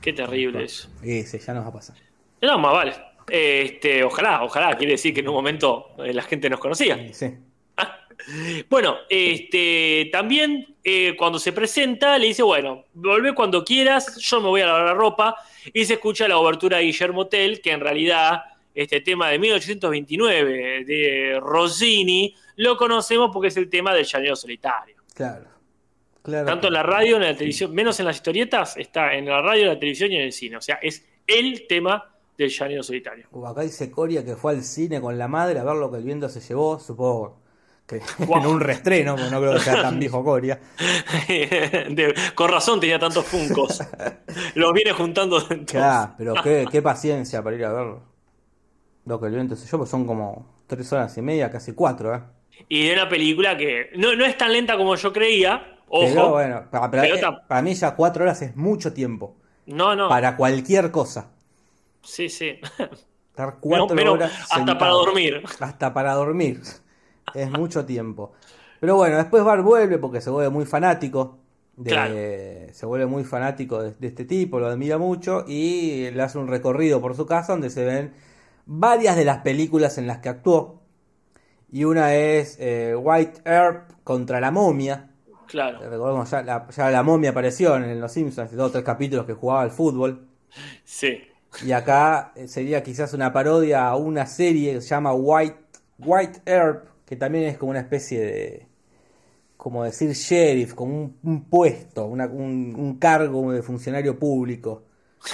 Qué terrible eso. Y sí, ya nos va a pasar. No, más vale. Este, ojalá, ojalá. Quiere decir que en un momento eh, la gente nos conocía. Sí. Bueno, este, también eh, cuando se presenta le dice, bueno, volvé cuando quieras, yo me voy a lavar la ropa, y se escucha la obertura de Guillermo Tell, que en realidad este tema de 1829 de Rossini lo conocemos porque es el tema del llanero solitario. Claro. claro Tanto en la radio, en la televisión, menos en las historietas, está en la radio, en la televisión y en el cine. O sea, es el tema del llanero solitario. Acá dice Coria que fue al cine con la madre a ver lo que el viento se llevó, supongo Que [laughs] Guau. En un restreno, porque no creo que sea tan viejo Coria. [laughs] De- con razón tenía tantos funcos. Los viene juntando entonces. Claro, pero qué, qué paciencia para ir a verlo. Lo que el viento sé yo, pues son como tres horas y media, casi cuatro, ¿eh? Y de una película que no, no es tan lenta como yo creía. Ojo. Pero bueno, para, para- Pero eh, para mí ya cuatro horas es mucho tiempo. no, no. Para cualquier cosa. Sí, sí. Estar [laughs] cuatro Pero- pero horas. hasta sentado. para dormir. Hasta para dormir. Es mucho tiempo. Pero bueno, después Bar vuelve porque se vuelve muy fanático. De, Claro. Se vuelve muy fanático de, de este tipo, lo admira mucho y le hace un recorrido por su casa donde se ven varias de las películas en las que actuó. Y una es eh, White Earp contra la momia. Claro. Recordemos, ya la, ya la momia apareció en Los Simpsons, dos o tres capítulos que jugaba al fútbol. Sí. Y acá eh, sería quizás una parodia a una serie que se llama White, White Earp, que también es como una especie de, como decir sheriff, como un, un puesto, una- un, un cargo de funcionario público,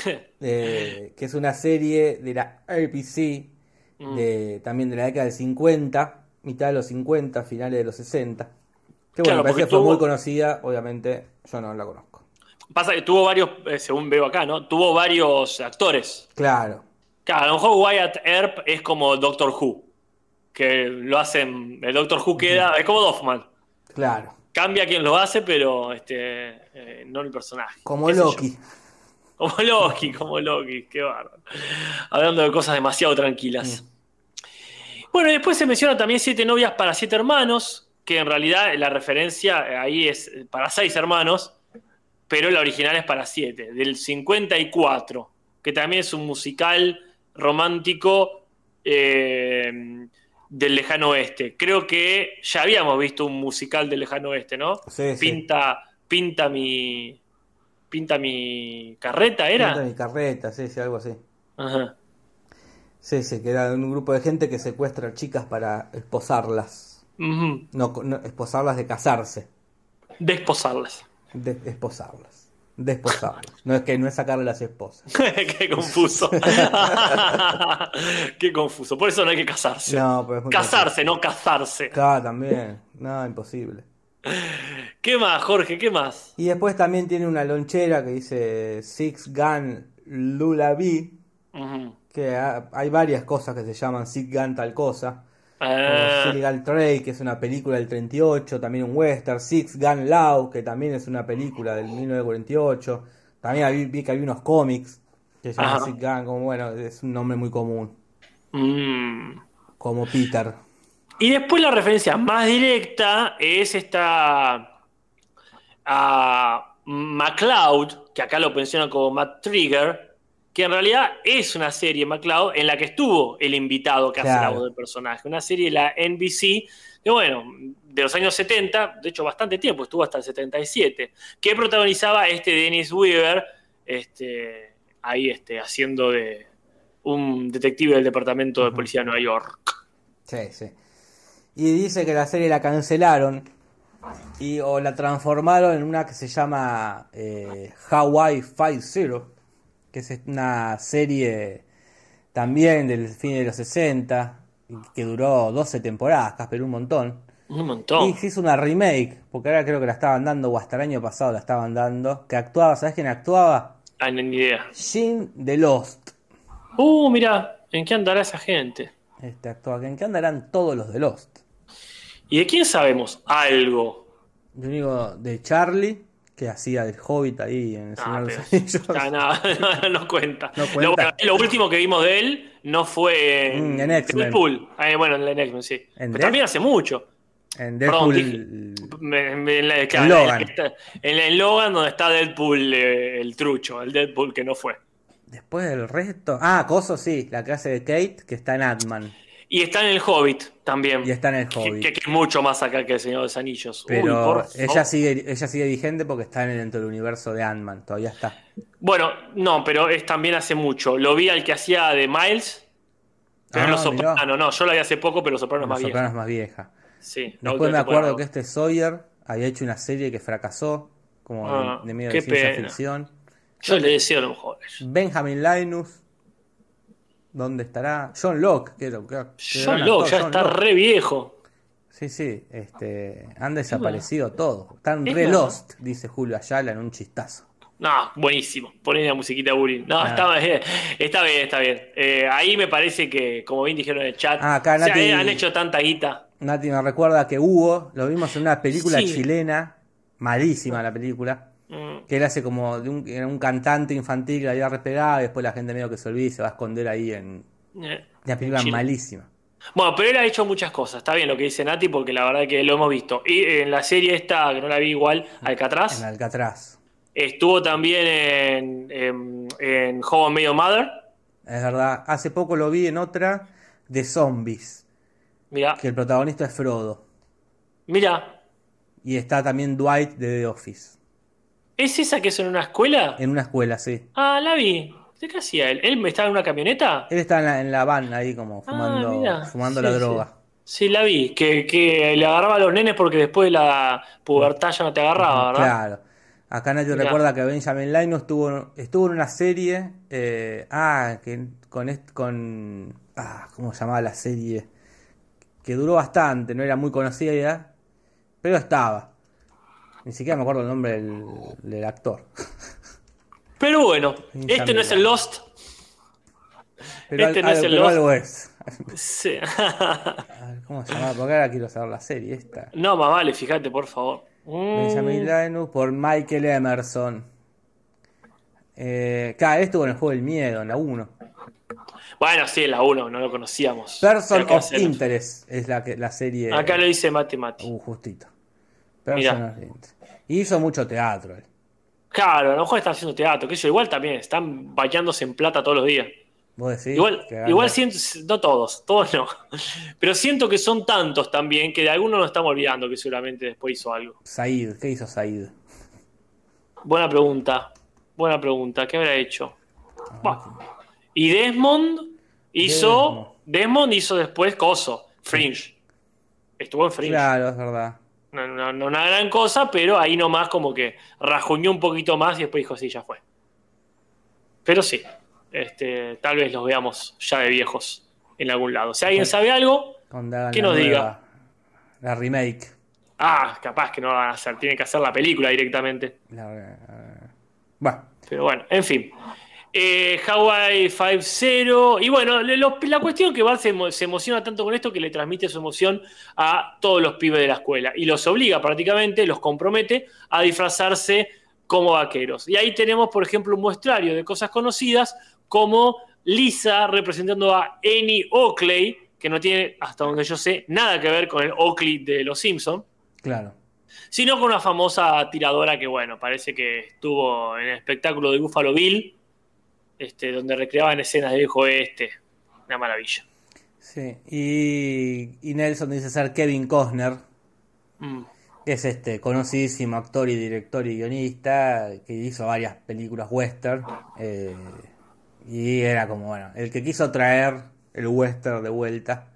[laughs] eh, que es una serie de la RPC, de, también de la década del 50, mitad de los 50, finales de los 60. Que Claro, bueno, me parece que fue tuvo- muy conocida, obviamente yo no la conozco. Pasa que tuvo varios, eh, según veo acá, ¿no? Tuvo varios actores. Claro, Claro, a lo mejor Wyatt Earp es como Doctor Who. Que lo hacen. El Doctor Who queda. Es como Doffman. claro, Cambia quien lo hace, pero este, eh, no el personaje. como yo. Loki. Como Loki, como Loki, qué bárbaro. Hablando de cosas demasiado tranquilas. Bueno, y después se menciona también Siete novias para siete hermanos, que en realidad la referencia eh, ahí es eh, para seis hermanos, pero la original es para siete, del 54, que también es un musical romántico eh, del lejano oeste. Creo que ya habíamos visto un musical del lejano oeste, ¿no? Sí, sí. Pinta, pinta mi. Pinta mi carreta, ¿era? Pinta mi carreta, sí, sí, algo así. Ajá. Sí, sí, que era un grupo de gente que secuestra chicas para esposarlas. No, no, esposarlas de casarse. Desposarlas. De, esposarlas. Desposarlas. No es que no es sacarle las esposas. [laughs] Qué confuso. [laughs] Qué confuso. Por eso no hay que casarse. No, pero es muy casarse, no casarse. Claro, también. No, imposible. ¿Qué más, Jorge? ¿Qué más? Y después también tiene una lonchera que dice Six Gun Lullaby. Ujú. Que ha- hay varias cosas que se llaman Six Gun tal cosa. Como Ah, Illegal Trade, que es una película del 38, también un western. Six Gun Law, que también es una película del 1948. También vi, vi que había unos cómics que se llaman. Six Gun, como bueno, es un nombre muy común. mm. Como Peter. Y después la referencia más directa es esta a MacLeod, que acá lo menciona como Matt Trigger, que en realidad es una serie MacLeod en la que estuvo el invitado que hace la voz del personaje. Una serie de la NBC, que bueno, de los años 70, de hecho bastante tiempo, estuvo hasta el 77, que protagonizaba este Dennis Weaver, este, ahí este, haciendo de un detective del Departamento de Policía de Nueva York. Sí, sí. Y dice que la serie la cancelaron y o la transformaron en una que se llama eh, Hawaii Five-Zero, que es una serie también del fin de los 60, y que duró 12 temporadas, pero un montón. Un montón. Y se hizo una remake, porque ahora creo que la estaban dando, o hasta el año pasado la estaban dando, que actuaba, ¿sabes quién actuaba? Ah, ni idea. Jim de Lost. Uh, mira, ¿en qué andará esa gente? Este actúa, ¿en qué andarán todos los de Lost? ¿Y de quién sabemos algo? Yo digo de Charlie, que hacía del Hobbit ahí en el Ah, Señor de los [laughs] Anillos. No, [laughs] no, no cuenta. No Lo, cuenta. lo último que vimos de él no fue en, Mm, en. Deadpool. Ah, bueno, en X-Men, sí. ¿En Pero también hace mucho. En Deadpool. En, la- En Logan. en Logan donde está Deadpool, eh, el trucho, el Deadpool que no fue. Después del resto. Ah, Coso sí, la clase de Kate, que está en Ant-Man. Y está en el Hobbit también. Y está en el Hobbit. que- que es mucho más acá que el Señor de los Anillos. Pero ella sigue, ella sigue vigente porque está en el- dentro del universo de Ant-Man. Todavía está. Bueno, no, pero es también hace mucho. Lo vi al que hacía de Miles, pero en Ah, Los. Sopranos, no, yo lo vi hace poco, pero Los Sopranos es más bien. Sopranos más vieja. Sí, la Después me acuerdo que este Sawyer había hecho una serie que fracasó, como Ah, de, de medio de ciencia pena. ficción. Yo le deseo lo mejor. Benjamin Linus. ¿Dónde estará? John Locke. Que, que- que John Locke actor, ya John está Locke. re viejo. Sí, sí, este, han desaparecido todos. Están Es re verdad. lost, dice Julio Ayala en un chistazo. No, buenísimo. Poné la musiquita bullying. No, Ah. está, eh, está bien, está bien. Eh, ahí me parece que, como bien dijeron en el chat, Ah, acá o sea, Nati- eh, han hecho tanta guita. Nati me recuerda que Hugo, lo vimos en una película Sí. chilena, malísima la película, Mm, que él hace como de un, era un cantante infantil que la había repegado y después la gente medio que se olvida y se va a esconder ahí en eh. una película malísima. Bueno, pero él ha hecho muchas cosas. Está bien lo que dice Nati, porque la verdad que lo hemos visto. Y en la serie esta, que no la vi igual, Alcatraz, En Alcatraz. estuvo también en, en, en Your Mother. Es verdad, hace poco lo vi en otra de zombies, Mira, que el protagonista es Frodo. mira, Y está también Dwight de The Office. ¿Es esa que es en una escuela? En una escuela, sí. Ah, la vi. ¿De qué hacía él? ¿Él estaba en una camioneta? Él está en la, en la van ahí como fumando, Ah, fumando Sí, la droga. Sí, la vi. Que, que le agarraba a los nenes porque después de la pubertad ya no te agarraba, ¿verdad? Claro. Acá Mirá. recuerda que Benjamin Linus estuvo, estuvo en una serie. eh, ah, que con, con. Ah, ¿cómo se llamaba la serie? Que duró bastante, no era muy conocida, pero estaba. Ni siquiera me acuerdo el nombre del, del actor. Pero bueno, este no es el. Lost. Pero, Este al- no es el pero Lost. algo es. Sí. [laughs] A ver, ¿Cómo se llama? Porque ahora quiero saber la serie esta. no, más vale, fíjate, por favor. Mm, Benjamin Linus por Michael Emerson. Eh, claro, estuvo en el juego del miedo, en la 1. Bueno, sí, la 1, no lo conocíamos. Person of Interest es la, que, la serie. Acá lo dice Mati Mati. Uh, justito. Person Mirá. of Interest. Y hizo mucho teatro él. Claro, a lo mejor están haciendo teatro, que eso igual también, están bañándose en plata todos los días. ¿Vos decís? igual, igual siento, no todos, todos no. Pero siento que son tantos también que de algunos nos estamos olvidando que seguramente después hizo algo. Said, ¿qué hizo Said? Buena pregunta, buena pregunta, ¿qué habrá hecho? Bah. Y Desmond hizo, Desmond hizo después Coso, Fringe. Estuvo en Fringe. Claro, es verdad. No, no, no una gran cosa, pero ahí nomás como que rajuñó un poquito más y después dijo, sí, ya fue. Pero sí, este, tal vez los veamos ya de viejos en algún lado. Si alguien sabe algo, Cuando hagan ¿Qué la nos nueva- diga? La remake. ah, capaz que no van a hacer, tienen que hacer la película directamente. La- eh, bueno, Pero bueno, en fin. Eh, Hawaii 5-0. Y bueno, lo- la cuestión que Bart se, emo- se emociona tanto con esto que le transmite su emoción a todos los pibes de la escuela. Y los obliga prácticamente, los compromete a disfrazarse como vaqueros. Y ahí tenemos, por ejemplo, un muestrario de cosas conocidas como Lisa representando a Annie Oakley, que no tiene, hasta donde yo sé, nada que ver con el Oakley de Los Simpsons claro. sino con una famosa tiradora que, bueno, parece que estuvo en el espectáculo de Buffalo Bill, este, donde recreaban escenas de viejo oeste. Una maravilla. Sí. Y, y Nelson dice ser Kevin Costner. Mm. que Es este conocidísimo actor y director y guionista que hizo varias películas western. eh, y era como, bueno, el que quiso traer el western de vuelta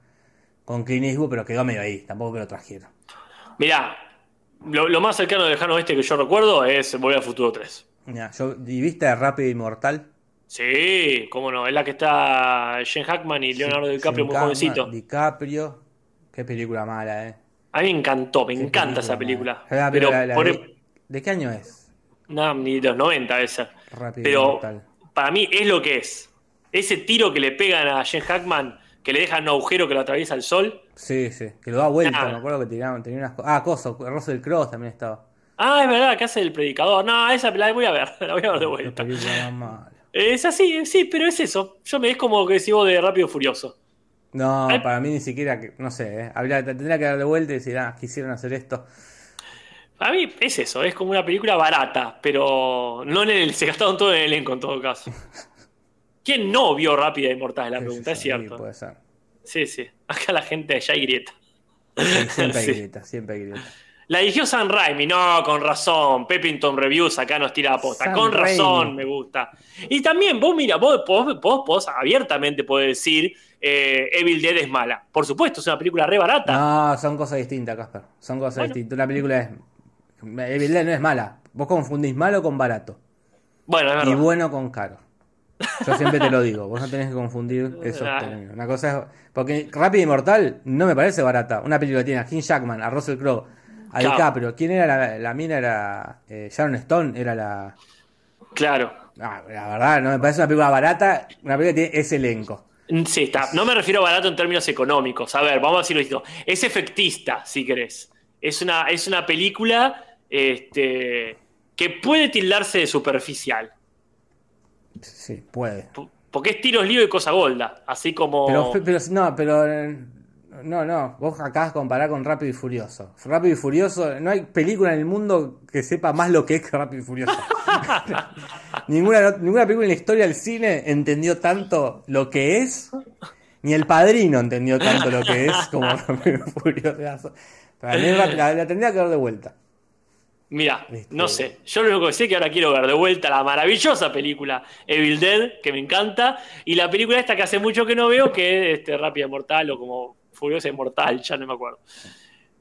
con Clint Eastwood, pero quedó medio ahí, tampoco que lo trajeron. Mirá, lo, lo más cercano de lejano oeste que yo recuerdo es Volver al Futuro 3. Mira, yo, ¿y viste Rápido y Mortal? Sí, cómo no, es la que está Jen Hackman y Leonardo DiCaprio muy Cameron, jovencito. DiCaprio, qué película mala, eh. A mí me encantó, me Qué encanta esa película Pero, la- la por- de, ¿de qué año es? no, ni de los 90 debe ser. Rápido Pero para mí es lo que es. Ese tiro que le pegan a Jen Hackman, que le dejan un agujero que lo atraviesa el sol. Sí, sí, que lo da vuelta, Nada. me acuerdo que tiraron, tenía unas co- Ah, Coso, Russell Crowe también estaba. Ah, es verdad, que hace el predicador. No, esa la voy a ver, [laughs] la voy a ver de vuelta. Es así, sí, pero es eso. Yo me es como que vos de Rápido Furioso. No, para mí ni siquiera, que, no sé, eh, habría, tendría que dar de vuelta y decir, ah, quisieron hacer esto. A mí es eso, es como una película barata, pero no en el, se gastaron todo en el elenco en todo caso. [laughs] ¿Quién no vio Rápida y Mortal? Es la pregunta, es sí, cierto. puede ser. Sí, sí. Acá la gente ya hay grieta. Sí, siempre [laughs] hay Sí. grieta, siempre hay grieta. La dirigió San Raimi, no, con razón. Pepington Reviews acá nos tira la posta. Con razón, me gusta. Y también, vos, mira, vos, vos, vos, vos abiertamente podés decir eh, Evil Dead es mala. Por supuesto, es una película re barata. No, son cosas distintas, Casper. Son cosas Bueno. distintas. Una película es. Evil Dead no es mala. Vos confundís malo con barato. Bueno, es Y verdad. bueno con caro. Yo siempre te lo [laughs] digo, vos no tenés que confundir esos Ah. términos. Una cosa es. Porque Rápido y Mortal no me parece barata. Una película que tiene a Hugh Jackman, a Russell Crowe, a Claro. DiCaprio. ¿Quién era la, la mina? Era eh, Sharon Stone, era la. Claro. Ah, la verdad, no me parece una película barata. Una película que tiene ese elenco. Sí, está. No me refiero a barato en términos económicos. A ver, vamos a decirlo esto. Es efectista, si querés. Es una, es una película este, que puede tildarse de superficial. Sí, puede. P- Porque es tiros lío y cosa golda. Así como. Pero, pero no, pero eh, no, no, vos acabas de comparar con Rápido y Furioso. Rápido y Furioso, no hay película en el mundo que sepa más lo que es que Rápido y Furioso. [laughs] ninguna, ninguna película en la historia del cine entendió tanto lo que es, ni el padrino entendió tanto lo que es como [laughs] Rápido y Furioso. Para mí la, tendría que dar de vuelta. Mira, no sé. Yo lo único que sé es que ahora quiero ver de vuelta la maravillosa película Evil Dead, que me encanta, y la película esta que hace mucho que no veo, que es este, Rápida Mortal o como Furiosa Inmortal, ya no me acuerdo.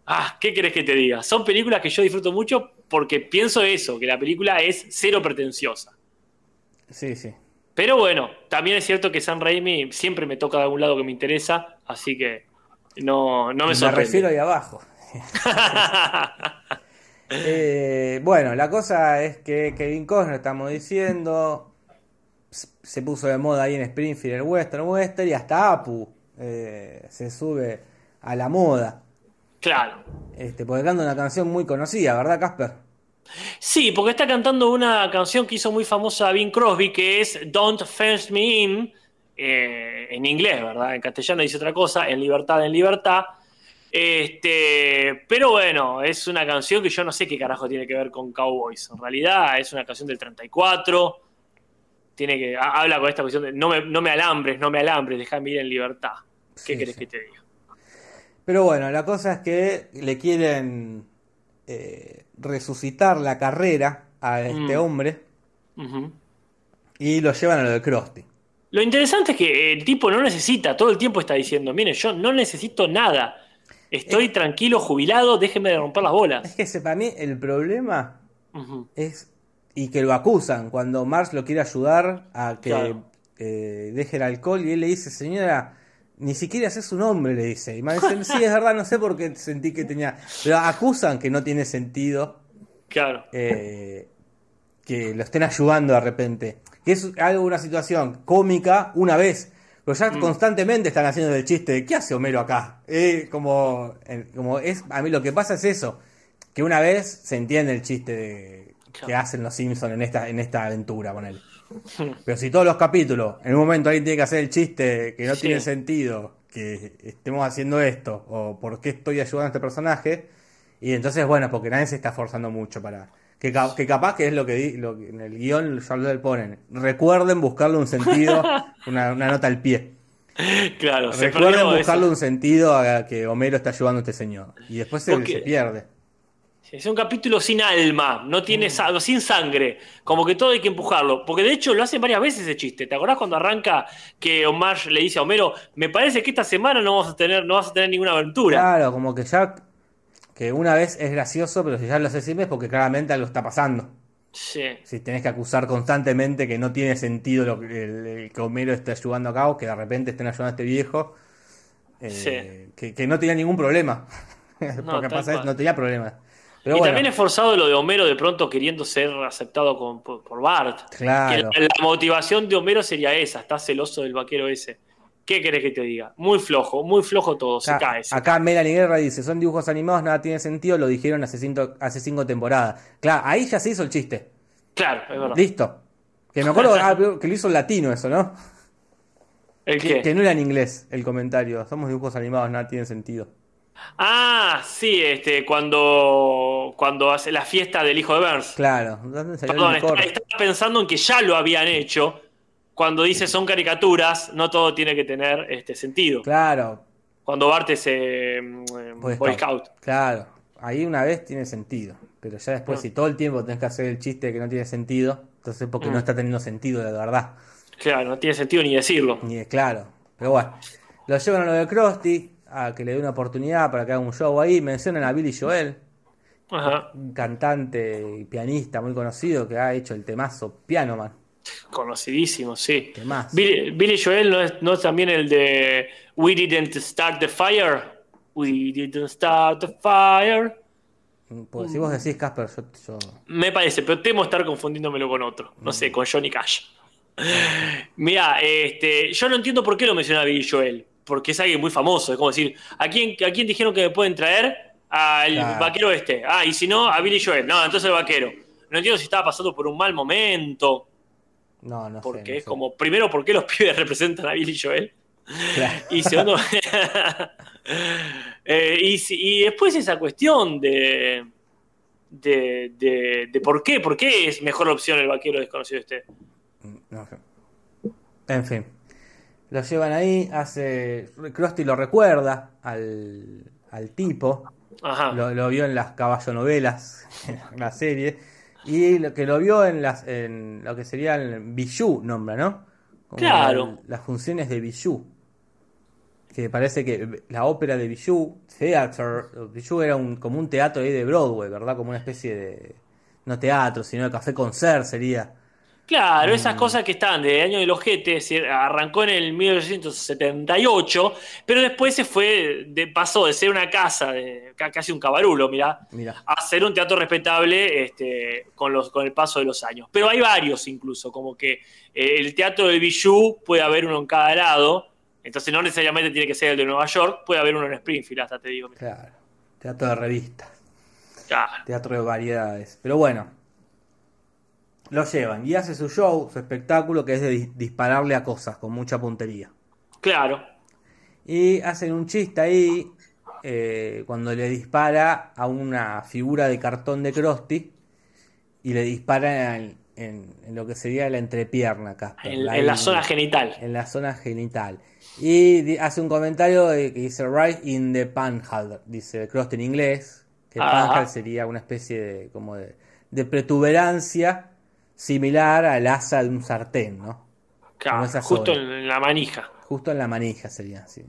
Ah, ¿qué querés que te diga? Son películas que yo disfruto mucho porque pienso eso, que la película es cero pretenciosa. Sí, sí. Pero bueno, también es cierto que Sam Raimi siempre me toca de algún lado que me interesa, así que no, no me Me sorprende. refiero ahí abajo. [laughs] Eh, bueno, la cosa es que Kevin Costner, estamos diciendo, se puso de moda ahí en Springfield el western, western, y hasta Apu eh, se sube a la moda. claro. Este, porque canta una canción muy conocida, ¿verdad, Casper? Sí, porque está cantando una canción que hizo muy famosa Bing Crosby, que es Don't Fence Me In, eh, en inglés, ¿verdad? En castellano dice otra cosa, en libertad, en libertad. Este, pero bueno, es una canción que yo no sé qué carajo tiene que ver con Cowboys. En realidad es una canción del 34. Tiene que, ha- habla con esta cuestión de no me, no me alambres, no me alambres, déjame ir en libertad. ¿Qué Sí, querés sí. que te diga? Pero bueno, la cosa es que le quieren eh, resucitar la carrera a este Mm. hombre y lo llevan a lo de Krusty. Lo interesante es que el tipo no necesita, todo el tiempo está diciendo, miren, yo no necesito nada. Estoy tranquilo, jubilado, déjeme de romper las Es bolas. que ese, para mí el problema es y que lo acusan cuando Marx lo quiere ayudar a que Claro. eh, deje el alcohol y él le dice señora ni siquiera sé su nombre le dice y dice sí es verdad no sé por qué sentí que tenía pero acusan que no tiene sentido Claro, eh, que lo estén ayudando de repente que es algo una situación cómica una vez pero ya Mm. constantemente están haciendo el chiste de ¿qué hace Homero acá? Eh, como, como es a mí lo que pasa es eso que una vez se entiende el chiste de- que hacen los Simpsons en esta, en esta aventura con él. Pero si todos los capítulos, en un momento alguien tiene que hacer el chiste que no Sí. tiene sentido, que estemos haciendo esto, o por qué estoy ayudando a este personaje, y entonces, bueno, porque nadie se está esforzando mucho para... Que, que capaz que es lo que, di- lo que en el guion ya lo ponen. Recuerden buscarle un sentido, [laughs] una, una nota al pie. claro, Recuerden buscarle eso. un sentido a que Homero está ayudando a este señor. Y después se, Porque- se pierde. Es un capítulo sin alma, no tiene Mm. sin sangre, como que todo hay que empujarlo. Porque de hecho lo hacen varias veces ese chiste. ¿Te acordás cuando arranca que Omar le dice a Homero, me parece que esta semana no vamos a tener, no vas a tener ninguna aventura? Claro, como que ya. Que una vez es gracioso, pero si ya lo haces siempre es porque claramente algo está pasando. Sí. Si tenés que acusar constantemente que no tiene sentido lo que, el, el que Homero esté ayudando a cabo, que de repente estén ayudando a este viejo, eh, Sí. que, que no tenía ningún problema. [laughs] No, porque pasa no tenía problemas. Pero y bueno, también es forzado lo de Homero de pronto queriendo ser aceptado con- por, por Bart. Claro. Que la, la motivación de Homero sería esa, está celoso del vaquero ese. ¿Qué querés que te diga? Muy flojo, muy flojo todo, se acá, cae. se acá Melanie Guerra dice, son dibujos animados, nada tiene sentido, lo dijeron hace cinco, hace cinco temporadas. Claro, ahí ya se hizo el chiste. Claro, es verdad. Listo. Que me acuerdo ah, que lo hizo en latino eso, ¿no? ¿El Que, qué? que no era en inglés el comentario. Somos dibujos animados, nada tiene sentido. Ah, sí, este, cuando, cuando hace la fiesta del hijo de Burns. Claro, ¿dónde salió Perdón, estaba, estaba pensando en que ya lo habían hecho. Cuando dice son caricaturas, no todo tiene que tener este sentido. Claro, Cuando Bart es eh, mm, Boy Boy Scout. Scout. claro. Ahí una vez tiene sentido. Pero ya después, Ah. si todo el tiempo tenés que hacer el chiste que no tiene sentido, entonces porque Mm. no está teniendo sentido de verdad. Claro, no tiene sentido ni decirlo. Ni es claro. Pero bueno, lo llevan a lo de Krusty, a que le dé una oportunidad para que haga un show ahí. Mencionan a Billy Joel, Ajá. un cantante y pianista muy conocido que ha hecho el temazo Piano Man. Conocidísimo, sí. Billy, Billy Joel no es, no es también el de We didn't start the fire. We didn't start the fire. Pues si vos decís, Casper, yo, yo- Me parece, pero temo estar confundiéndomelo con otro. No sé, con Johnny Cash. [laughs] Mira, este, yo no entiendo por qué lo menciona Billy Joel. Porque es alguien muy famoso. Es como decir, ¿a quién, ¿a quién dijeron que me pueden traer? Al Claro. vaquero este. Ah, y si no, a Billy Joel. No, entonces el vaquero. No entiendo si estaba pasando por un mal momento. No, no sé. Porque no es sé. como, primero, ¿por qué los [laughs] pibes representan a Billy Joel? Claro. Y segundo, [laughs] eh, y, y después esa cuestión de, de, de, de por qué, por qué es mejor opción el vaquero desconocido este. No sé. En fin. Lo llevan ahí, hace. Krusty lo recuerda al, al tipo. Ajá. Lo, lo vio en las caballonovelas, [laughs] en la serie. Y lo que lo vio en las en lo que sería el Bijou, nombra, ¿no? Como Claro. la- las funciones de Bijou. Que parece que la ópera de Bijou, Theater, Bijou era un, como un teatro ahí de Broadway, ¿verdad? Como una especie de. No teatro, sino de café concert sería. Claro, Mm. esas cosas que están de año del ojete, es decir, arrancó en el 1978, pero después se fue, de, pasó de ser una casa, de, ca- casi un cabarulo, mirá, Mira. a ser un teatro respetable este, con, los, con el paso de los años. Pero hay varios incluso, como que eh, el teatro del Bijou puede haber uno en cada lado, entonces no necesariamente tiene que ser el de Nueva York, puede haber uno en Springfield, hasta te digo. mirá. Claro. Teatro de revistas. Claro. Teatro de variedades. Pero bueno. Lo llevan y hace su show, su espectáculo, que es de dis- dispararle a cosas con mucha puntería. Claro. Y hacen un chiste ahí eh, cuando le dispara a una figura de cartón de Krusty y le dispara en, en- en lo que sería la entrepierna, Casper. En, la zona genital. en la zona genital. Y hace un comentario que dice right in the panhole, dice Krusty en inglés, que panhole sería una especie de como de, de protuberancia similar al asa de un sartén, ¿no? Claro, justo en, la manija. Justo en la manija sería así.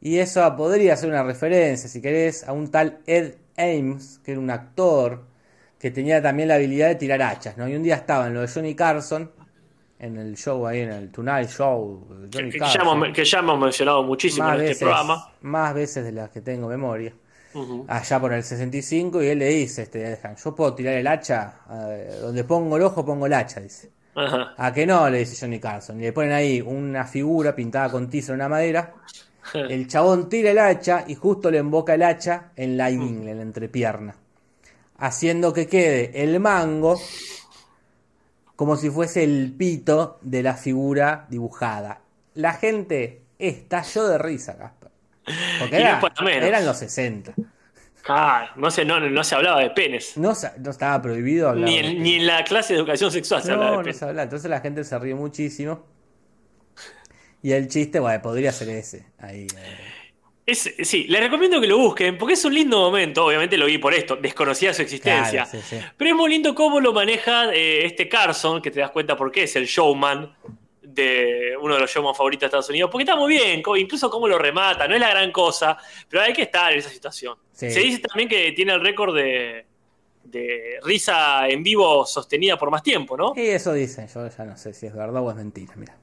Y eso podría ser una referencia, si querés, a un tal Ed Ames, que era un actor que tenía también la habilidad de tirar hachas, ¿no? Y un día estaba en lo de Johnny Carson, en el show ahí, en el Tonight Show, Que, ya hemos, que ya hemos mencionado muchísimo en este veces, programa. más veces de las que tengo memoria. Allá por el 65 y él le dice, este, yo puedo tirar el hacha, eh, donde pongo el ojo pongo el hacha, dice. Ajá. A que no, le dice Johnny Carson. Y le ponen ahí una figura pintada con tiza en una madera. El chabón tira el hacha y justo le emboca el hacha en la ingle, en la entrepierna. Haciendo que quede el mango como si fuese el pito de la figura dibujada. La gente estalló de risa, Casper. Porque no era- eran los 60. Ah, no, se, no, no se hablaba de penes. No, no estaba prohibido hablar. Ni de en, ni en la clase de educación sexual se hablaba de no penes. se. Entonces la gente se ríe muchísimo. Y el chiste, bueno, podría ser ese. Ahí. eh. Es- sí, les recomiendo que lo busquen porque es un lindo momento. Obviamente lo vi por esto, desconocía su existencia. Claro, sí, sí. Pero es muy lindo cómo lo maneja eh, este Carson, que te das cuenta por qué es el showman de uno de los showman favoritos de Estados Unidos. Porque está muy bien, incluso cómo lo remata, no es la gran cosa, pero hay que estar en esa situación. Sí. Se dice también que tiene el récord de, de risa en vivo sostenida por más tiempo, ¿no? Y eso dicen. Yo ya no sé si es verdad o es mentira. Mira,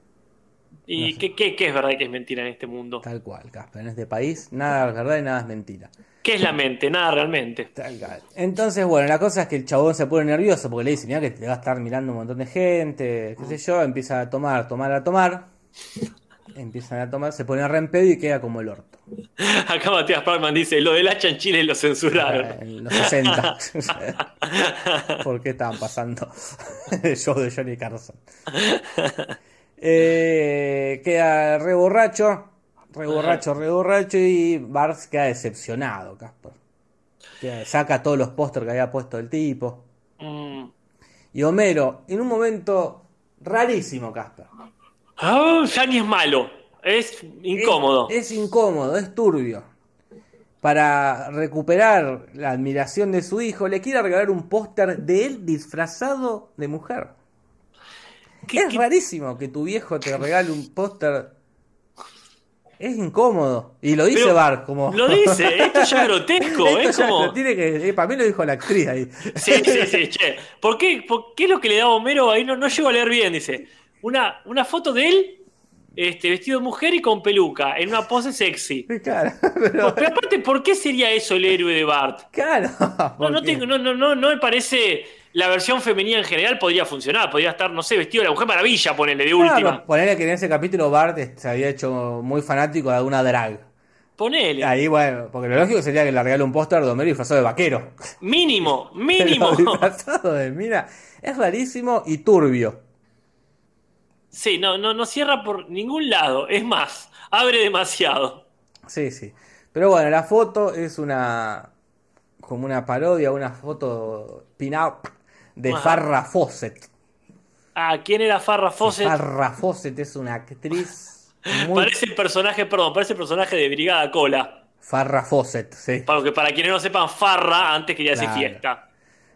¿Y no sé. qué, qué- qué es verdad y qué es mentira en este mundo? tal cual, Casper. En este país, nada es verdad y nada es mentira. ¿Qué es la mente? Nada realmente. Tal cual. Entonces, bueno, la cosa es que el chabón se pone nervioso porque le dice, mira que te va a estar mirando un montón de gente, qué sé yo, empieza a tomar, tomar, a tomar. Empiezan a tomar, se pone a rempedo y queda como el orto. [laughs] Acá Matías Parman dice, lo del hacha en Chile lo censuraron. [laughs] En los 60. [laughs] ¿Por qué estaban pasando el show de Johnny Carson? Eh, queda re borracho, re borracho, re borracho y Bart queda decepcionado, Casper. Saca todos los pósters que había puesto el tipo. Mm. Y Homero, en un momento rarísimo, Casper. Ah, ya ni es malo, es incómodo. Es, es incómodo, es turbio. Para recuperar la admiración de su hijo, le quiere regalar un póster de él disfrazado de mujer. ¿Qué- es qué- rarísimo que tu viejo te regale un póster Es incómodo. Y lo dice Bart, como. Lo dice, esto ya es [laughs] grotesco, Esto es ya como... lo tiene que. eh, para mí lo dijo la actriz ahí. Sí, sí, sí, che. ¿Por qué, por qué es lo que le da Homero ahí? No, no llego a leer bien, dice. Una, una foto de él este, vestido de mujer y con peluca, en una pose sexy. Claro, [laughs] pero. Pero aparte, ¿por qué sería eso el héroe de Bart? Claro. No, no, tengo, no, no, no, no me parece. La versión femenina en general podría funcionar. Podría estar, no sé, vestido de la Mujer Maravilla, ponele de Claro, última. Ponerle que en ese capítulo Bart se había hecho muy fanático de alguna drag. Ponele. Ahí, bueno, porque lo lógico sería que le regale un póster de Homero disfrazado de vaquero. Mínimo, [laughs] mínimo. Disfrazado de mira, es rarísimo y turbio. Sí, no, no, no cierra por ningún lado. Es más, abre demasiado. Sí, sí. Pero bueno, la foto es una. como una parodia, una foto pin-up de Ajá. Farrah Fawcett. Ah, ¿quién era Farrah Fawcett? Farrah Fawcett es una actriz [laughs] muy. Parece el personaje, perdón, parece el personaje de Brigada Cola. Farrah Fawcett, sí. Para, que, para quienes no sepan, Farra antes quería decir Claro. fiesta.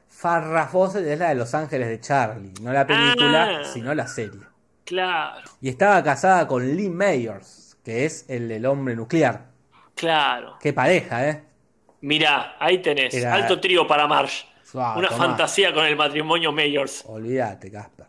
Farrah Fawcett es la de Los Ángeles de Charlie, no la película, Ah. sino la serie. Claro, Y estaba casada con Lee Mayors, que es el del hombre nuclear. claro. Qué pareja, ¿eh? Mirá, ahí tenés. Era- Alto trío para Marsh. Una tomá. fantasía con el matrimonio Mayors. Olvídate, Casper.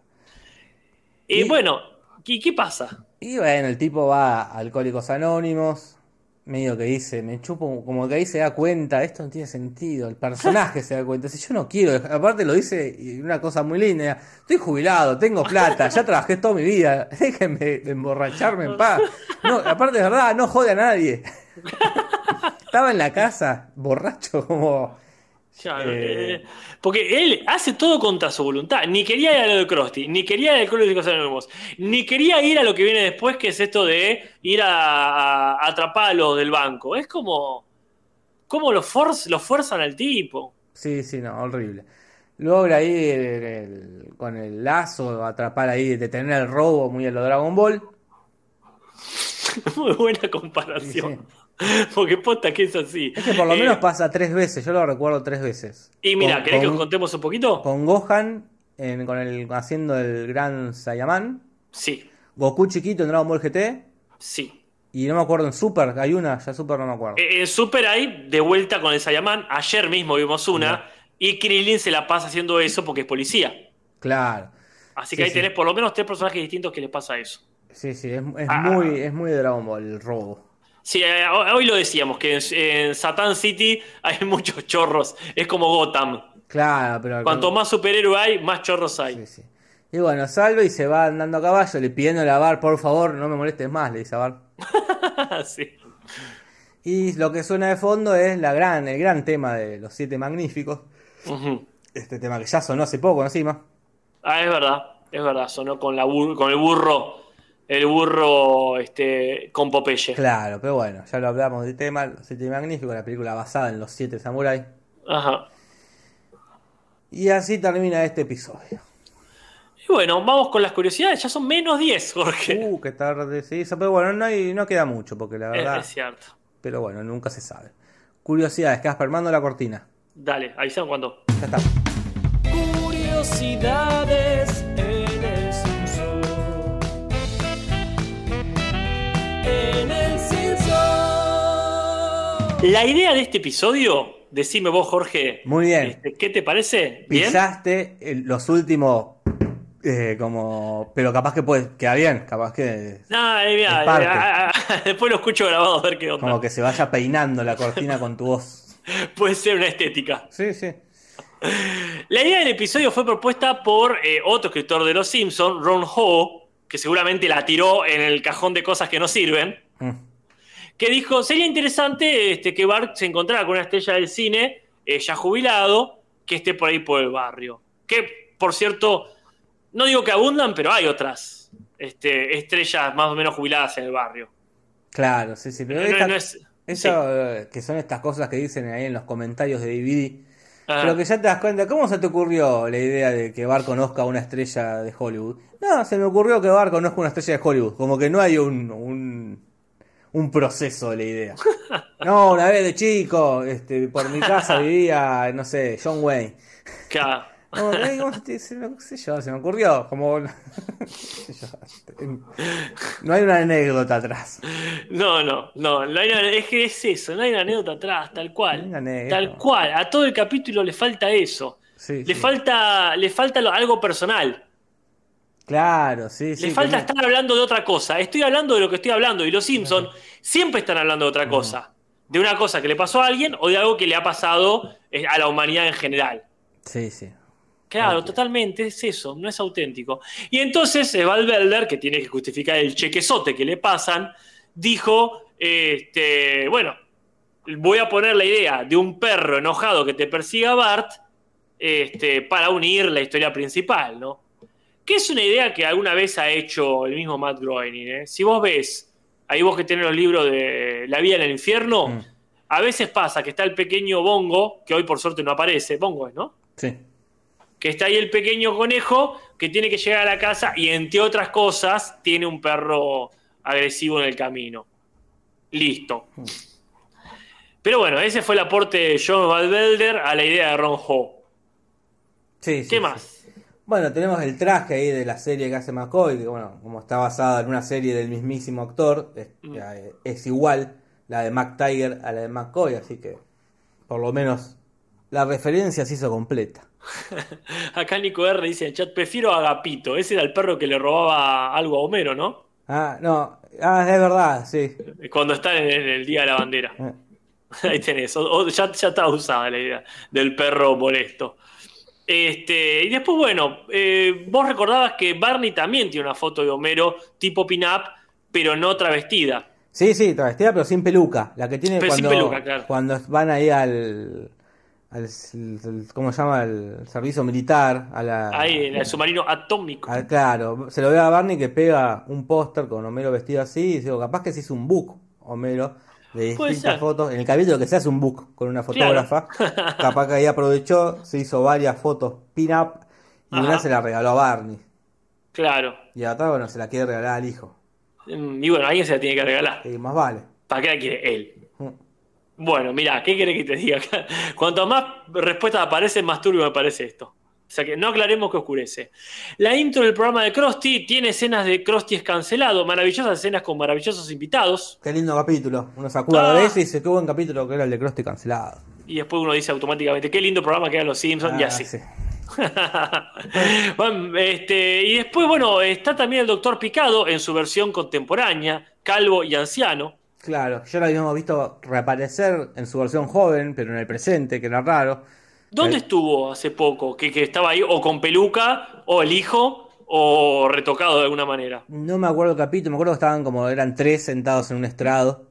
Y Y- bueno, ¿qué, qué pasa? Y bueno, el tipo va a Alcohólicos Anónimos, medio que dice, me chupo, como que ahí se da cuenta, esto no tiene sentido, el personaje se da cuenta, si yo no quiero, aparte lo dice y una cosa muy linda, estoy jubilado, tengo plata, ya trabajé toda mi vida, [laughs] déjenme de emborracharme en paz. No, aparte de verdad, no jode a nadie. [laughs] Estaba en la casa, borracho como... Ya, Eh. eh, porque él hace todo contra su voluntad. Ni quería ir a lo de Krusty, ni quería ir al Club de Chicos Anónimos, ni quería ir a lo que viene después, que es esto de ir a, a atrapar a los del banco. Es como. ¿Cómo lo, lo fuerzan al tipo? Sí, sí, no, horrible. Logra ahí el- el- con el lazo atrapar ahí, detener el robo muy a lo Dragon Ball. [laughs] Muy buena comparación. [laughs] Porque posta que es así. Es que por lo Eh, menos pasa tres veces, yo lo recuerdo tres veces. Y mira, Con- ¿querés que os contemos un poquito? Con Gohan en- con el, haciendo el gran Saiyaman. Sí, Goku chiquito en Dragon Ball GT. sí. Y no me acuerdo en Super, hay una, ya Super no me acuerdo. Eh, En Super hay de vuelta con el Saiyaman. Ayer mismo vimos una. Y Krillin se la pasa haciendo eso porque es policía. Claro. Así Sí, que ahí sí. tenés por lo menos tres personajes distintos que les pasa eso. Sí, sí, es, es Ah. muy, es muy de Dragon Ball el robo. Sí, eh, hoy lo decíamos, que en, Satan City hay [laughs] muchos chorros. Es como Gotham. Claro, pero. Cuanto más superhéroe hay, más chorros hay. Sí, sí. Y bueno, salve y se va andando a caballo, le pidiendo a Bar, por favor, no me molestes más, le dice a Bar. [laughs] Sí. Y lo que suena de fondo es la gran, el gran tema de los siete magníficos. Este tema que ya sonó hace poco encima. Ah, es verdad, es verdad. Sonó con, la bur- con el burro, el burro este, con Popeye. Claro, pero bueno, ya lo hablamos del tema, los siete magníficos, la película basada en los siete samuráis. Ajá. Y así termina este episodio. Y bueno, vamos con las curiosidades. Ya son menos 10, Jorge. Uh, qué tarde se hizo, pero bueno, no, hay, no queda mucho, porque la verdad. es cierto. Pero bueno, nunca se sabe. Curiosidades, Casper, mando la cortina. Dale, avisan cuando. Ya está. Curiosidades La idea de este episodio, decime vos, Jorge. Muy bien. este, ¿Qué te parece? ¿Bien? Pisaste el- los últimos. eh, como. Pero capaz que puede. Queda bien, capaz que. Ah, eh, parte. eh, ah, ah, [laughs] después lo escucho grabado a ver qué onda. Como que se vaya peinando la cortina con tu voz. [laughs] Puede ser una estética. Sí, sí. La idea del episodio fue propuesta por eh, otro escritor de Los Simpsons, Ron Ho, que seguramente la tiró en el cajón de cosas que no sirven, Mm. Que dijo, sería interesante este, que Bart se encontrara con una estrella del cine, eh, ya jubilado, que esté por ahí por el barrio. Que, por cierto, no digo que abundan, pero hay otras este, estrellas más o menos jubiladas en el barrio. Claro, sí, sí. Pero No- no- esta- no es- eso, eh, que son estas cosas que dicen ahí en los comentarios de DVD. Ah, Pero que ya te das cuenta, ¿cómo se te ocurrió la idea de que Bar conozca a una estrella de Hollywood? No, se me ocurrió que Bar conozca una estrella de Hollywood. Como que no hay un, un, un proceso de la idea. No, una vez de chico, este, por mi casa vivía, no sé, John Wayne. claro. No, ¿cómo se, me, qué sé yo, se me ocurrió. Como. [laughs] no hay una anécdota atrás. No, no, no, no hay una- es que es eso, no hay una anécdota atrás, tal cual. Tal cual, a todo el capítulo le falta eso. Sí, Le sí. falta, le falta algo personal. Claro, sí, sí. Le falta estar hablando de otra cosa. Estoy hablando de lo que estoy hablando. Y los Simpsons siempre están hablando de otra cosa. De una cosa que le pasó a alguien o de algo que le ha pasado eh, a la humanidad en general. Sí, sí. Claro, totalmente, es eso, no es auténtico. Y entonces eh, Val Belder, que tiene que justificar el chequezote que le pasan, dijo, este, bueno, voy a poner la idea de un perro enojado que te persiga a Bart este, para unir la historia principal, ¿no? Que es una idea que alguna vez ha hecho el mismo Matt Groening. ¿eh? Si vos ves, ahí vos que tenés los libros de La vida en el infierno, Mm. a veces pasa que está el pequeño Bongo, que hoy por suerte no aparece, Bongo es, ¿no? Sí. que está ahí el pequeño conejo que tiene que llegar a la casa y entre otras cosas tiene un perro agresivo en el camino. Listo. Pero bueno, ese fue el aporte de John Valvelder a la idea de Ron Ho. Sí, sí, ¿Qué sí. más? Bueno, tenemos el traje ahí de la serie que hace McCoy, que bueno, como está basada en una serie del mismísimo actor, es, Mm. eh, es igual la de Mac Tiger a la de McCoy, así que por lo menos la referencia se hizo completa. [laughs] Acá Nico R dice en el chat, prefiero a Agapito. Ese era el perro que le robaba algo a Homero, ¿no? Ah, no, ah, es verdad, sí. Cuando está en el, el Día de la Bandera. Eh, [laughs] Ahí tenés, o- o ya, ya está usada la idea del perro molesto. Este, y después, bueno, eh, vos recordabas que Barney también tiene una foto de Homero tipo pin-up, pero no travestida. Sí, sí, travestida, pero sin peluca. La que tiene Pero sin cuando, peluca, claro. cuando van ahí al, al, al- ¿cómo se llama? El servicio militar, a la, Ahí, en el submarino atómico. Ah, claro, se lo ve a Barney que pega un póster con Homero vestido así y digo, capaz que se hizo un book, Homero, de distintas fotos. En el capítulo que se hace un book con una fotógrafa, [laughs] capaz que ahí aprovechó, se hizo varias fotos pin-up y una se la regaló a Barney. Claro. Y a otra, bueno, se la quiere regalar al hijo. Mm, Y bueno, alguien se la tiene que regalar. Que más vale. ¿Para qué la quiere él? Mm. Bueno, mirá, ¿qué querés que te diga? [laughs] Cuanto más respuestas aparecen, más turbio me parece esto. O sea que no aclaremos que oscurece. La intro del programa de Krusty tiene escenas de Krusty es cancelado, maravillosas escenas con maravillosos invitados. Qué lindo capítulo. Uno se acuerda Ah. de ese y dice, qué buen capítulo que era el de Krusty cancelado. Y después uno dice automáticamente, qué lindo programa que eran los Simpsons y Ah, así. sí. [laughs] Bueno, este, y después, bueno, está también el Doctor Picado en su versión contemporánea, calvo y anciano. Claro, ya lo habíamos visto reaparecer en su versión joven, pero en el presente, que era raro. ¿Dónde Eh. estuvo hace poco? Que, que estaba ahí o con peluca, o el hijo, o retocado de alguna manera. No me acuerdo el capítulo, me acuerdo que estaban como, eran tres sentados en un estrado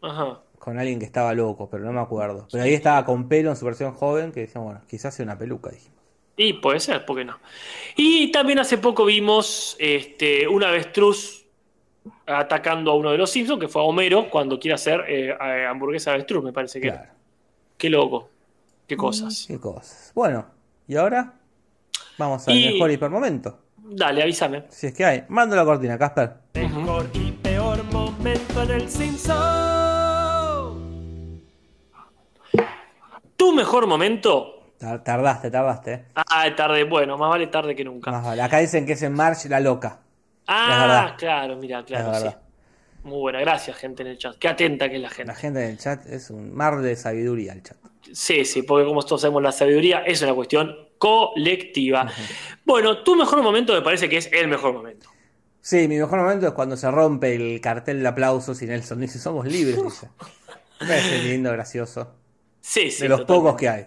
Ajá. con alguien que estaba loco, pero no me acuerdo. Pero ahí estaba con pelo en su versión joven, que decían, bueno, quizás sea una peluca, dijimos. Y puede ser, ¿por qué no? Y también hace poco vimos este, un avestruz atacando a uno de los Simpsons, que fue a Homero, cuando quiere hacer eh, eh, hamburguesa de avestruz, me parece que. Claro. Qué loco. Qué cosas. Qué cosas. Bueno, y ahora vamos al Y- mejor hipermomento. Dale, avísame. Si es que hay. Mando la cortina, Casper. Mejor y peor momento en el Simpson. Tu mejor momento. Tar- Tardaste, tardaste, eh. Ah, tarde. Bueno, más vale tarde que nunca. Más vale. Acá dicen que es en March la loca. Ah, claro, mira, claro, sí. Muy buena, gracias, gente en el chat. Qué atenta que es la gente. La gente en el chat es un mar de sabiduría el chat. Sí, sí, porque como todos sabemos, la sabiduría es una cuestión colectiva. Bueno, tu mejor momento me parece que es el mejor momento. Sí, mi mejor momento es cuando se rompe el cartel de aplausos y Nelson dice somos libres, [laughs] parece lindo, gracioso. Sí, sí. de los totalmente. pocos que hay.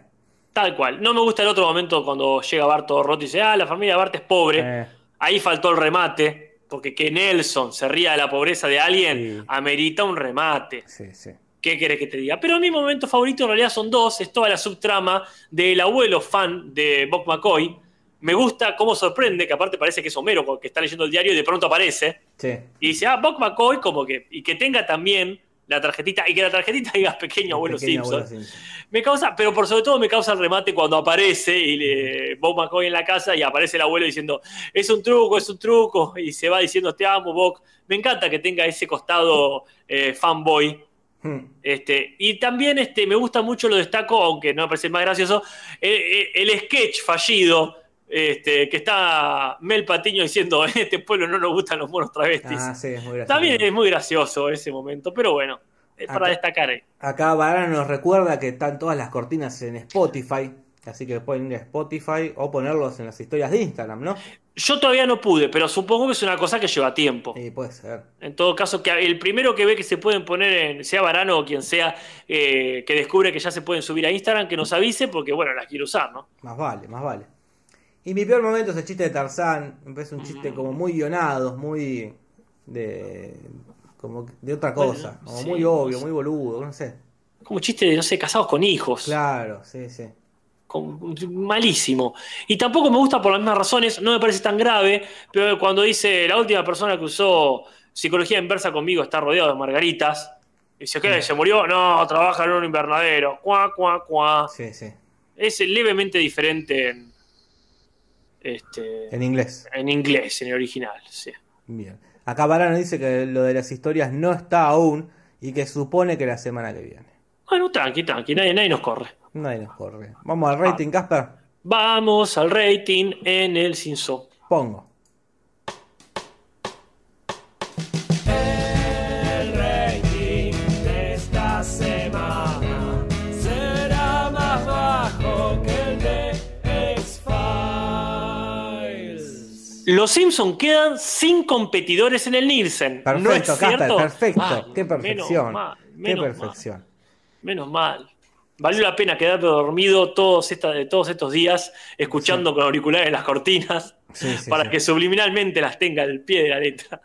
Tal cual. No me gusta el otro momento cuando llega Bart todo roto y dice, ah, la familia de Bart es pobre. Eh, Ahí faltó el remate, porque que Nelson se ría de la pobreza de alguien Sí. amerita un remate. sí, sí. ¿Qué querés que te diga? Pero mi momento favorito en realidad son dos. Es toda la subtrama del abuelo fan de Bob McCoy. Me gusta cómo sorprende, que aparte parece que es Homero, que está leyendo el diario y de pronto aparece. Sí. Y dice, ah, Bob McCoy, como que. Y que tenga también la tarjetita, y que la tarjetita [laughs] diga pequeño abuelo Pequeño Simpson. abuelo Simpson. Me causa, pero por sobre todo me causa el remate cuando aparece y le, Bob McCoy en la casa y aparece el abuelo diciendo, es un truco, es un truco, y se va diciendo, te amo, Bob. Me encanta que tenga ese costado eh, fanboy Hmm. Este, y también este, me gusta mucho, lo destaco, aunque no me parece más gracioso, el, sketch fallido este, que está Mel Patiño diciendo en este pueblo no nos gustan los monos travestis. Ah, sí, es muy gracioso. También es muy gracioso ese momento, pero bueno, es para destacar. eh. Acá Varano nos recuerda que están todas las cortinas en Spotify. Así que pueden ir a Spotify o ponerlos en las historias de Instagram, ¿no? Yo todavía no pude, pero supongo que es una cosa que lleva tiempo. Sí, puede ser. En todo caso, que el primero que ve que se pueden poner en, sea Varano o quien sea, eh, que descubre que ya se pueden subir a Instagram, que nos avise, porque bueno, las quiero usar, ¿no? Más vale, más vale. Y mi peor momento es el chiste de Tarzán. Me parece un chiste como muy guionado, muy de como de otra cosa, Bueno, como sí, muy obvio, muy boludo, no sé. Como chiste de, no sé, casados con hijos. Claro, sí, sí. Malísimo. Y tampoco me gusta por las mismas razones, no me parece tan grave, pero cuando dice la última persona que usó psicología inversa conmigo está rodeado de margaritas. Dice, ¿qué? ¿Se murió? No, trabaja en un invernadero. Cuá, cuá, cuá. Sí, sí. Es levemente diferente en, este, En inglés. en inglés, en el original. Sí. Bien. Acá Varano dice que lo de las historias no está aún y que supone que la semana que viene. Bueno, tranqui, tranqui, nadie, nadie nos corre. Nadie nos corre. Vamos al rating, Casper. Vamos al rating en el Cinso. Pongo. Los Simpson quedan sin competidores en el Nielsen. Perfecto, ¿No es Casper, cierto? perfecto. Qué perfección. Menos mal, Qué menos perfección. mal, menos mal. Valió la pena quedarme dormido todos, esta- todos estos días escuchando con auriculares las cortinas Sí, sí, para que subliminalmente las tenga al pie de la letra.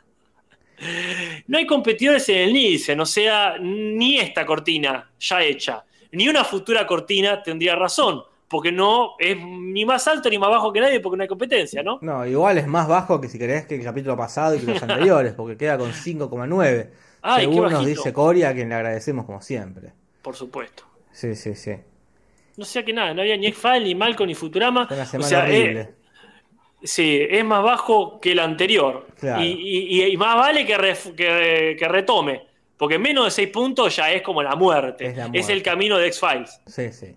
No hay competidores en el Nielsen, o sea, ni esta cortina ya hecha, ni una futura cortina tendría razón, porque no es ni más alto ni más bajo que nadie porque no hay competencia, ¿no? No, igual es más bajo que si querés que el capítulo pasado y que los [laughs] anteriores, porque queda con 5,9. Ay, qué Según nos dice Coria, a quien le agradecemos como siempre. Por supuesto. Sí, sí, sí. No sé que nada, no había ni X-File, ni Malcolm, ni Futurama. Una O semana sea, eh, sí, es más bajo que el anterior. Claro. Y, y- y más vale que, ref- que- que retome. Porque menos de 6 puntos ya es como la muerte. Es Es, la muerte. el camino de X-Files. Sí, sí.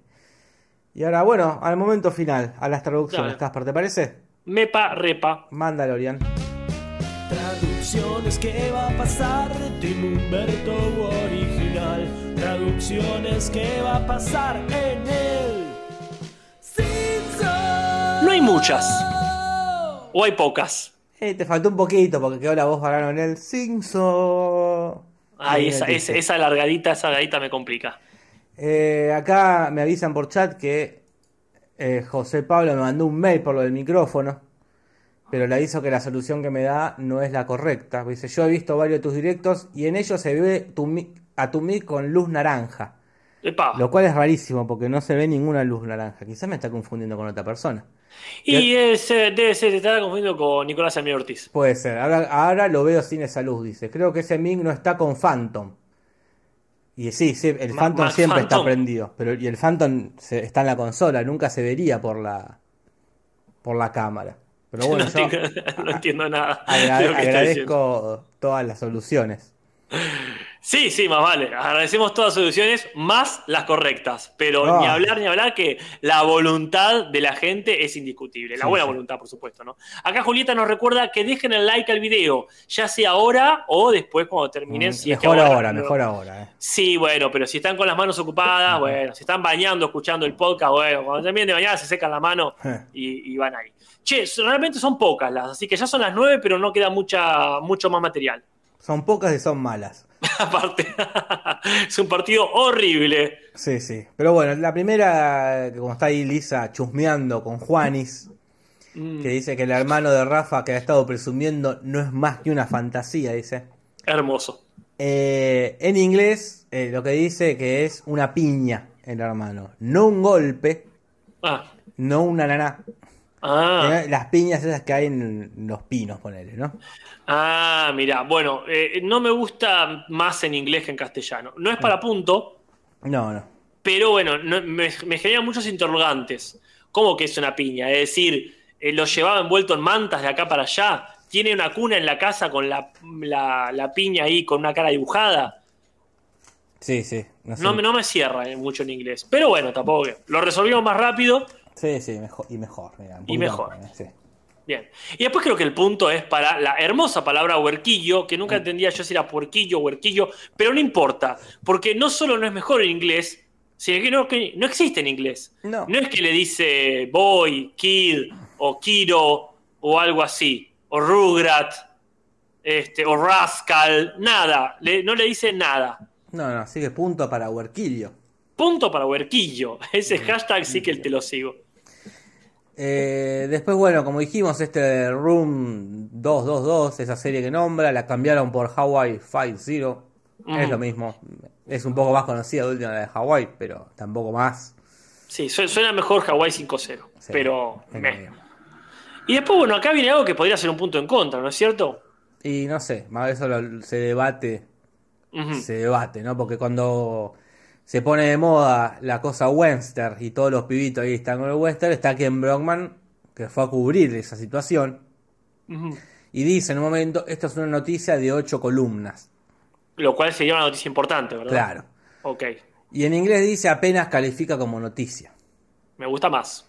Y ahora, bueno, al momento final, a las traducciones. Casper, ¿te parece? Mepa, repa. Mandalorian. Traducciones, ¿qué va a pasar de Tim Humberto original? Traducciones, ¿qué va a pasar en el Simpson? No hay muchas. O hay pocas. Eh, te faltó un poquito porque quedó la voz varano en el Simpson. Ay, Ahí esa, esa, esa largadita, esa largadita me complica. Eh, acá me avisan por chat que eh, José Pablo me mandó un mail por lo del micrófono, pero le aviso que la solución que me da no es la correcta. Dice, yo he visto varios de tus directos y en ellos se ve tu a tu mic con luz naranja, Epa. lo cual es rarísimo porque no se ve ninguna luz naranja. Quizás me está confundiendo con otra persona. Y ese, debe ser, te estaba confundiendo con Nicolás Almeida Ortiz. Puede ser, ahora, ahora lo veo sin esa luz, dice. Creo que ese mic no está con Phantom. Y sí, sí, el Ma- Phantom siempre está prendido, pero y el Phantom se- está en la consola, nunca se vería por la por la cámara. Pero [laughs] bueno, no, yo [laughs] no entiendo nada agra- agradezco todas las soluciones. Sí, sí, más vale. Agradecemos todas las soluciones, más las correctas. Pero Ah. ni hablar ni hablar que la voluntad de la gente es indiscutible. La Sí, buena sí. voluntad, por supuesto, ¿no? Acá Julieta nos recuerda que dejen el like al video, ya sea ahora o después cuando terminen. Mm, si es que mejor ahora, mejor ahora. eh. Sí, bueno, pero si están con las manos ocupadas, bueno, si están bañando, escuchando el podcast, bueno, cuando terminen de bañar se secan la mano y, y van ahí. Che, realmente son pocas las, así que ya son las nueve, pero no queda mucha, mucho más material. Son pocas y son malas. [laughs] Aparte, [laughs] es un partido horrible. Sí, sí. Pero bueno, la primera, que como está ahí Lisa chusmeando con Juanis, Mm, que dice que el hermano de Rafa que ha estado presumiendo no es más que una fantasía, dice. hermoso. Eh, en inglés, eh, lo que dice que es una piña el hermano. No un golpe, Ah, no una naná. Ah, Las piñas esas que hay en los pinos, ponele, ¿no? ah, mira, bueno, eh, no me gusta más en inglés que en castellano. No es para punto, No, no. pero bueno, no- me, me genera muchos interrogantes. ¿Cómo que es una piña? Es decir, eh, lo llevaba envuelto en mantas de acá para allá. Tiene una cuna en la casa con la, la- la piña ahí con una cara dibujada. Sí, sí. No, sé. No, me- no me cierra eh, mucho en inglés. Pero bueno, tampoco. Lo resolvimos más rápido. Sí, sí, mejor, y mejor. mira, Y mejor. eh, sí. Bien. Y después creo que el punto es para la hermosa palabra huerquillo, que nunca Mm. entendía yo si era puerquillo o huerquillo, pero no importa, porque no solo no es mejor en inglés, sino que no, que no existe en inglés. No. es que le dice boy, kid, o kiro, o algo así, o rugrat, este, o rascal, nada, le- no le dice nada. No, no, así que punto para Huerquillo. Punto para huerquillo. [laughs] Ese hashtag sí que te lo sigo. Eh, después, bueno, como dijimos, este Room 222, esa serie que nombra, la cambiaron por Hawaii 50. Es lo mismo. Es un poco más conocida de última la de Hawaii, pero tampoco más. Sí, su- suena mejor Hawaii 5-0, Sí, pero... Y después, bueno, acá viene algo que podría ser un punto en contra, ¿no es cierto? Y no sé, más eso lo- se debate, se debate, ¿no? Porque cuando se pone de moda la cosa Webster y todos los pibitos ahí están con el Webster, está Ken Brockman, que fue a cubrir esa situación, y dice en un momento, esta es una noticia de ocho columnas. Lo cual sería una noticia importante, ¿verdad? Claro. Ok, Y en inglés dice apenas califica como noticia. me gusta más,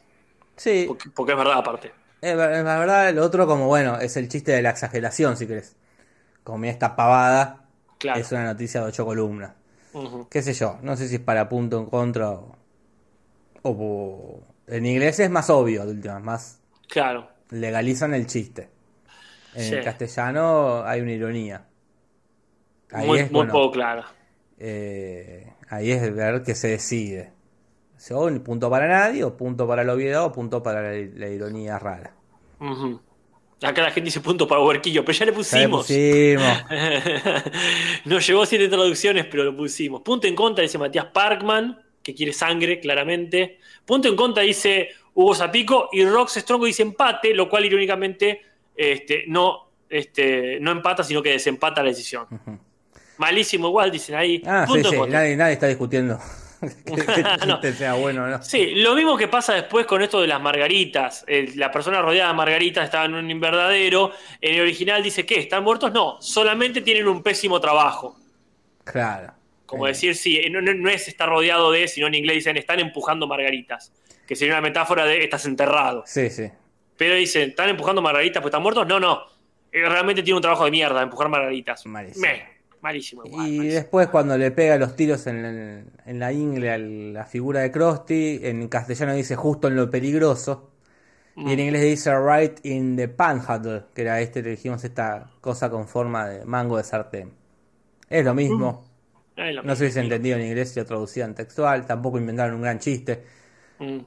Sí, porque, porque es verdad aparte. es la verdad, lo otro como, bueno, es el chiste de la exageración, si querés. Como esta pavada, Claro. es una noticia de ocho columnas. Qué sé yo, no sé si es para punto en contra o, o- en inglés es más obvio, de última, más Claro, legalizan el chiste. En Sí. el castellano hay una ironía. Ahí muy, es, muy bueno, poco clara. eh, ahí es ver qué se decide. O un punto para nadie, o punto para la obviedad, o punto para la, la ironía rara. Acá la gente dice punto para huerquillo, pero ya le Ya le pusimos. pusimos. [laughs] Nos llevó siete traducciones, pero lo pusimos. Punto en contra dice Matías Parkman, que quiere sangre, claramente. Punto en contra dice Hugo Zapico. Y Rox Strongo dice empate, lo cual irónicamente este, no, este, no empata, sino que desempata la decisión. Malísimo igual, dicen ahí. Ah, sí, Punto en sí, contra. nadie, nadie está discutiendo [laughs] que, [laughs] No. sea bueno no. Sí, lo mismo que pasa después con esto de las margaritas. La persona rodeada de margaritas estaba en un invernadero. En el original dice que están muertos. No, solamente tienen un pésimo trabajo. Claro. Como Eh, decir, sí, no, no- es estar rodeado de, sino en inglés dicen están empujando margaritas. Que sería una metáfora de estás enterrado. Sí, sí. Pero dicen, ¿están empujando margaritas porque están muertos? No, no. Eh, Realmente tiene un trabajo de mierda empujar margaritas. Malísimo. Meh, malísimo. igual, Y malísimo. después cuando le pega los tiros en, en la ingle a la figura de Krusty, en castellano dice justo en lo peligroso. Y Mm. en inglés dice right in the panhandle, que era este, le dijimos esta cosa con forma de mango de sartén. Es lo mismo. Es lo No se hubiese entendido en inglés si lo traducían textual. Tampoco inventaron un gran chiste. Mm.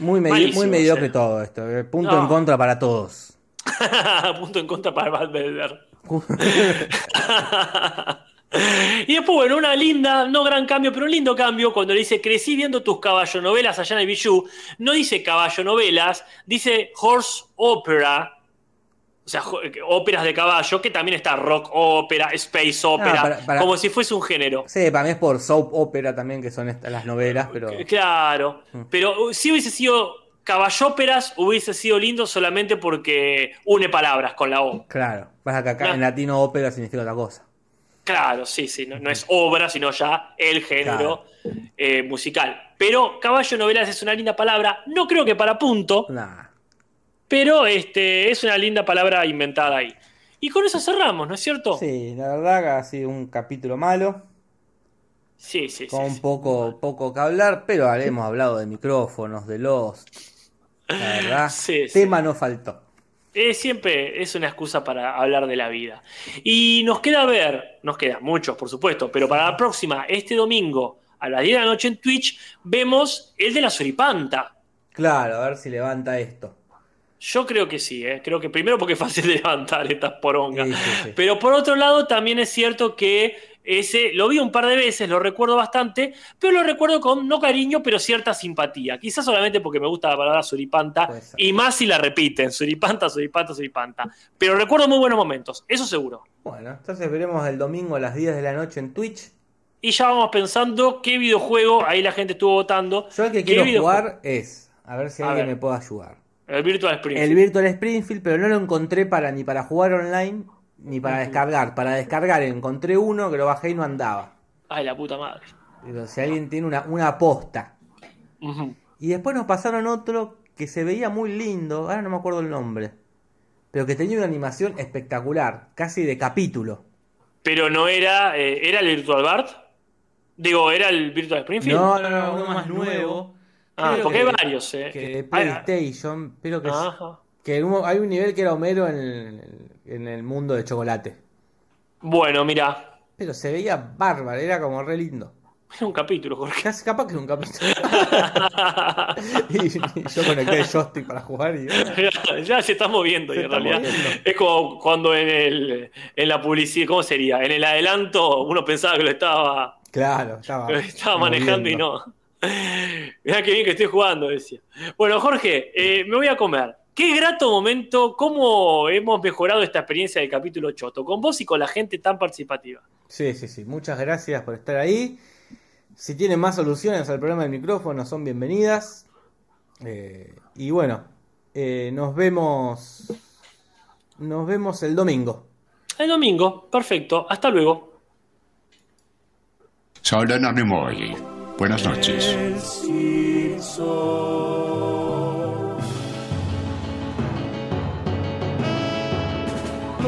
Muy, medi- Malísimo, muy mediocre sí. todo esto. eh. Punto No. en contra para todos. [laughs] Punto en contra para Valverde. [laughs] y después, bueno, una linda, no gran cambio, pero un lindo cambio cuando le dice crecí viendo tus caballonovelas allá en el Bijou. No dice caballonovelas, dice horse opera. O sea, jo- óperas de caballo, que también está rock ópera, space ópera, Ah, para- para- como si fuese un género. Sí, para mí es por soap opera también, que son estas, las novelas, pero... Claro, Mm. pero uh, si hubiese sido caballóperas, hubiese sido lindo solamente porque une palabras con la O. Claro, pasa que acá No. en latino ópera significa otra cosa. Claro, sí, sí, no, no es obra, sino ya el género eh, musical. Pero caballo novelas es una linda palabra, no creo que para punto, Nah. pero este, es una linda palabra inventada ahí. Y con eso cerramos, ¿no es cierto? Sí, la verdad que ha sido un capítulo malo, sí, sí. sí, con sí. poco, poco que hablar, pero hemos hablado de micrófonos, de Lost. La verdad, Sí, sí. tema no faltó. Eh, siempre es una excusa para hablar de la vida. Y nos queda ver, nos queda muchos, por supuesto, pero para la próxima, este domingo, a las 10 de la noche en Twitch, vemos el de la Soripanta. Claro, a ver si levanta esto. Yo creo que sí, ¿eh? creo que primero porque es fácil de [laughs] levantar estas porongas. Sí, sí, sí. Pero por otro lado, también es cierto que ese lo vi un par de veces, lo recuerdo bastante, pero lo recuerdo con no cariño, pero cierta simpatía. Quizás solamente porque me gusta la palabra suripanta y más si la repiten, suripanta, suripanta, suripanta. Pero recuerdo muy buenos momentos, eso seguro. Bueno, entonces veremos el domingo a las 10 de la noche en Twitch. Y ya vamos pensando qué videojuego, ahí la gente estuvo votando. Yo el que ¿Qué quiero videojuego? jugar es, a ver si A alguien ver. me puede ayudar. El Virtual Spring. El Virtual Springfield, pero no lo encontré para ni para jugar online ni para descargar. Para descargar encontré uno que lo bajé y no andaba. Ay, la puta madre. Pero si alguien tiene una, una posta. Ujú. Y después nos pasaron otro que se veía muy lindo, ahora no me acuerdo el nombre. Pero que tenía una animación espectacular, casi de capítulo. Pero no era. eh, ¿Era el Virtual Bart? Digo, ¿era el Virtual Springfield? No, no, no, uno más nuevo. Ah, Creo porque que- hay varios, eh. Que de Ah, PlayStation, pero que, que hay un nivel que era Homero en el, en el mundo de chocolate. Bueno, mira. Pero se veía bárbaro, era como re lindo. Era un capítulo, Jorge. Casi capaz que es un capítulo. y, [laughs] [laughs] y yo conecté el joystick para jugar y. [laughs] ya se está moviendo y Se en está realidad moviendo. es como cuando en el en la publicidad, ¿cómo sería? En el adelanto uno pensaba que lo estaba, Claro, estaba. lo estaba manejando y no. Mirá qué bien que estoy jugando, decía. Bueno, Jorge, eh, me voy a comer. Qué grato momento, cómo hemos mejorado esta experiencia del capítulo Choto, con vos y con la gente tan participativa. Sí, sí, sí. Muchas gracias por estar ahí. Si tienen más soluciones al problema del micrófono, son bienvenidas. Eh, y bueno, eh, nos vemos. Nos vemos el domingo. El domingo, perfecto, hasta luego. Soy y buenas noches.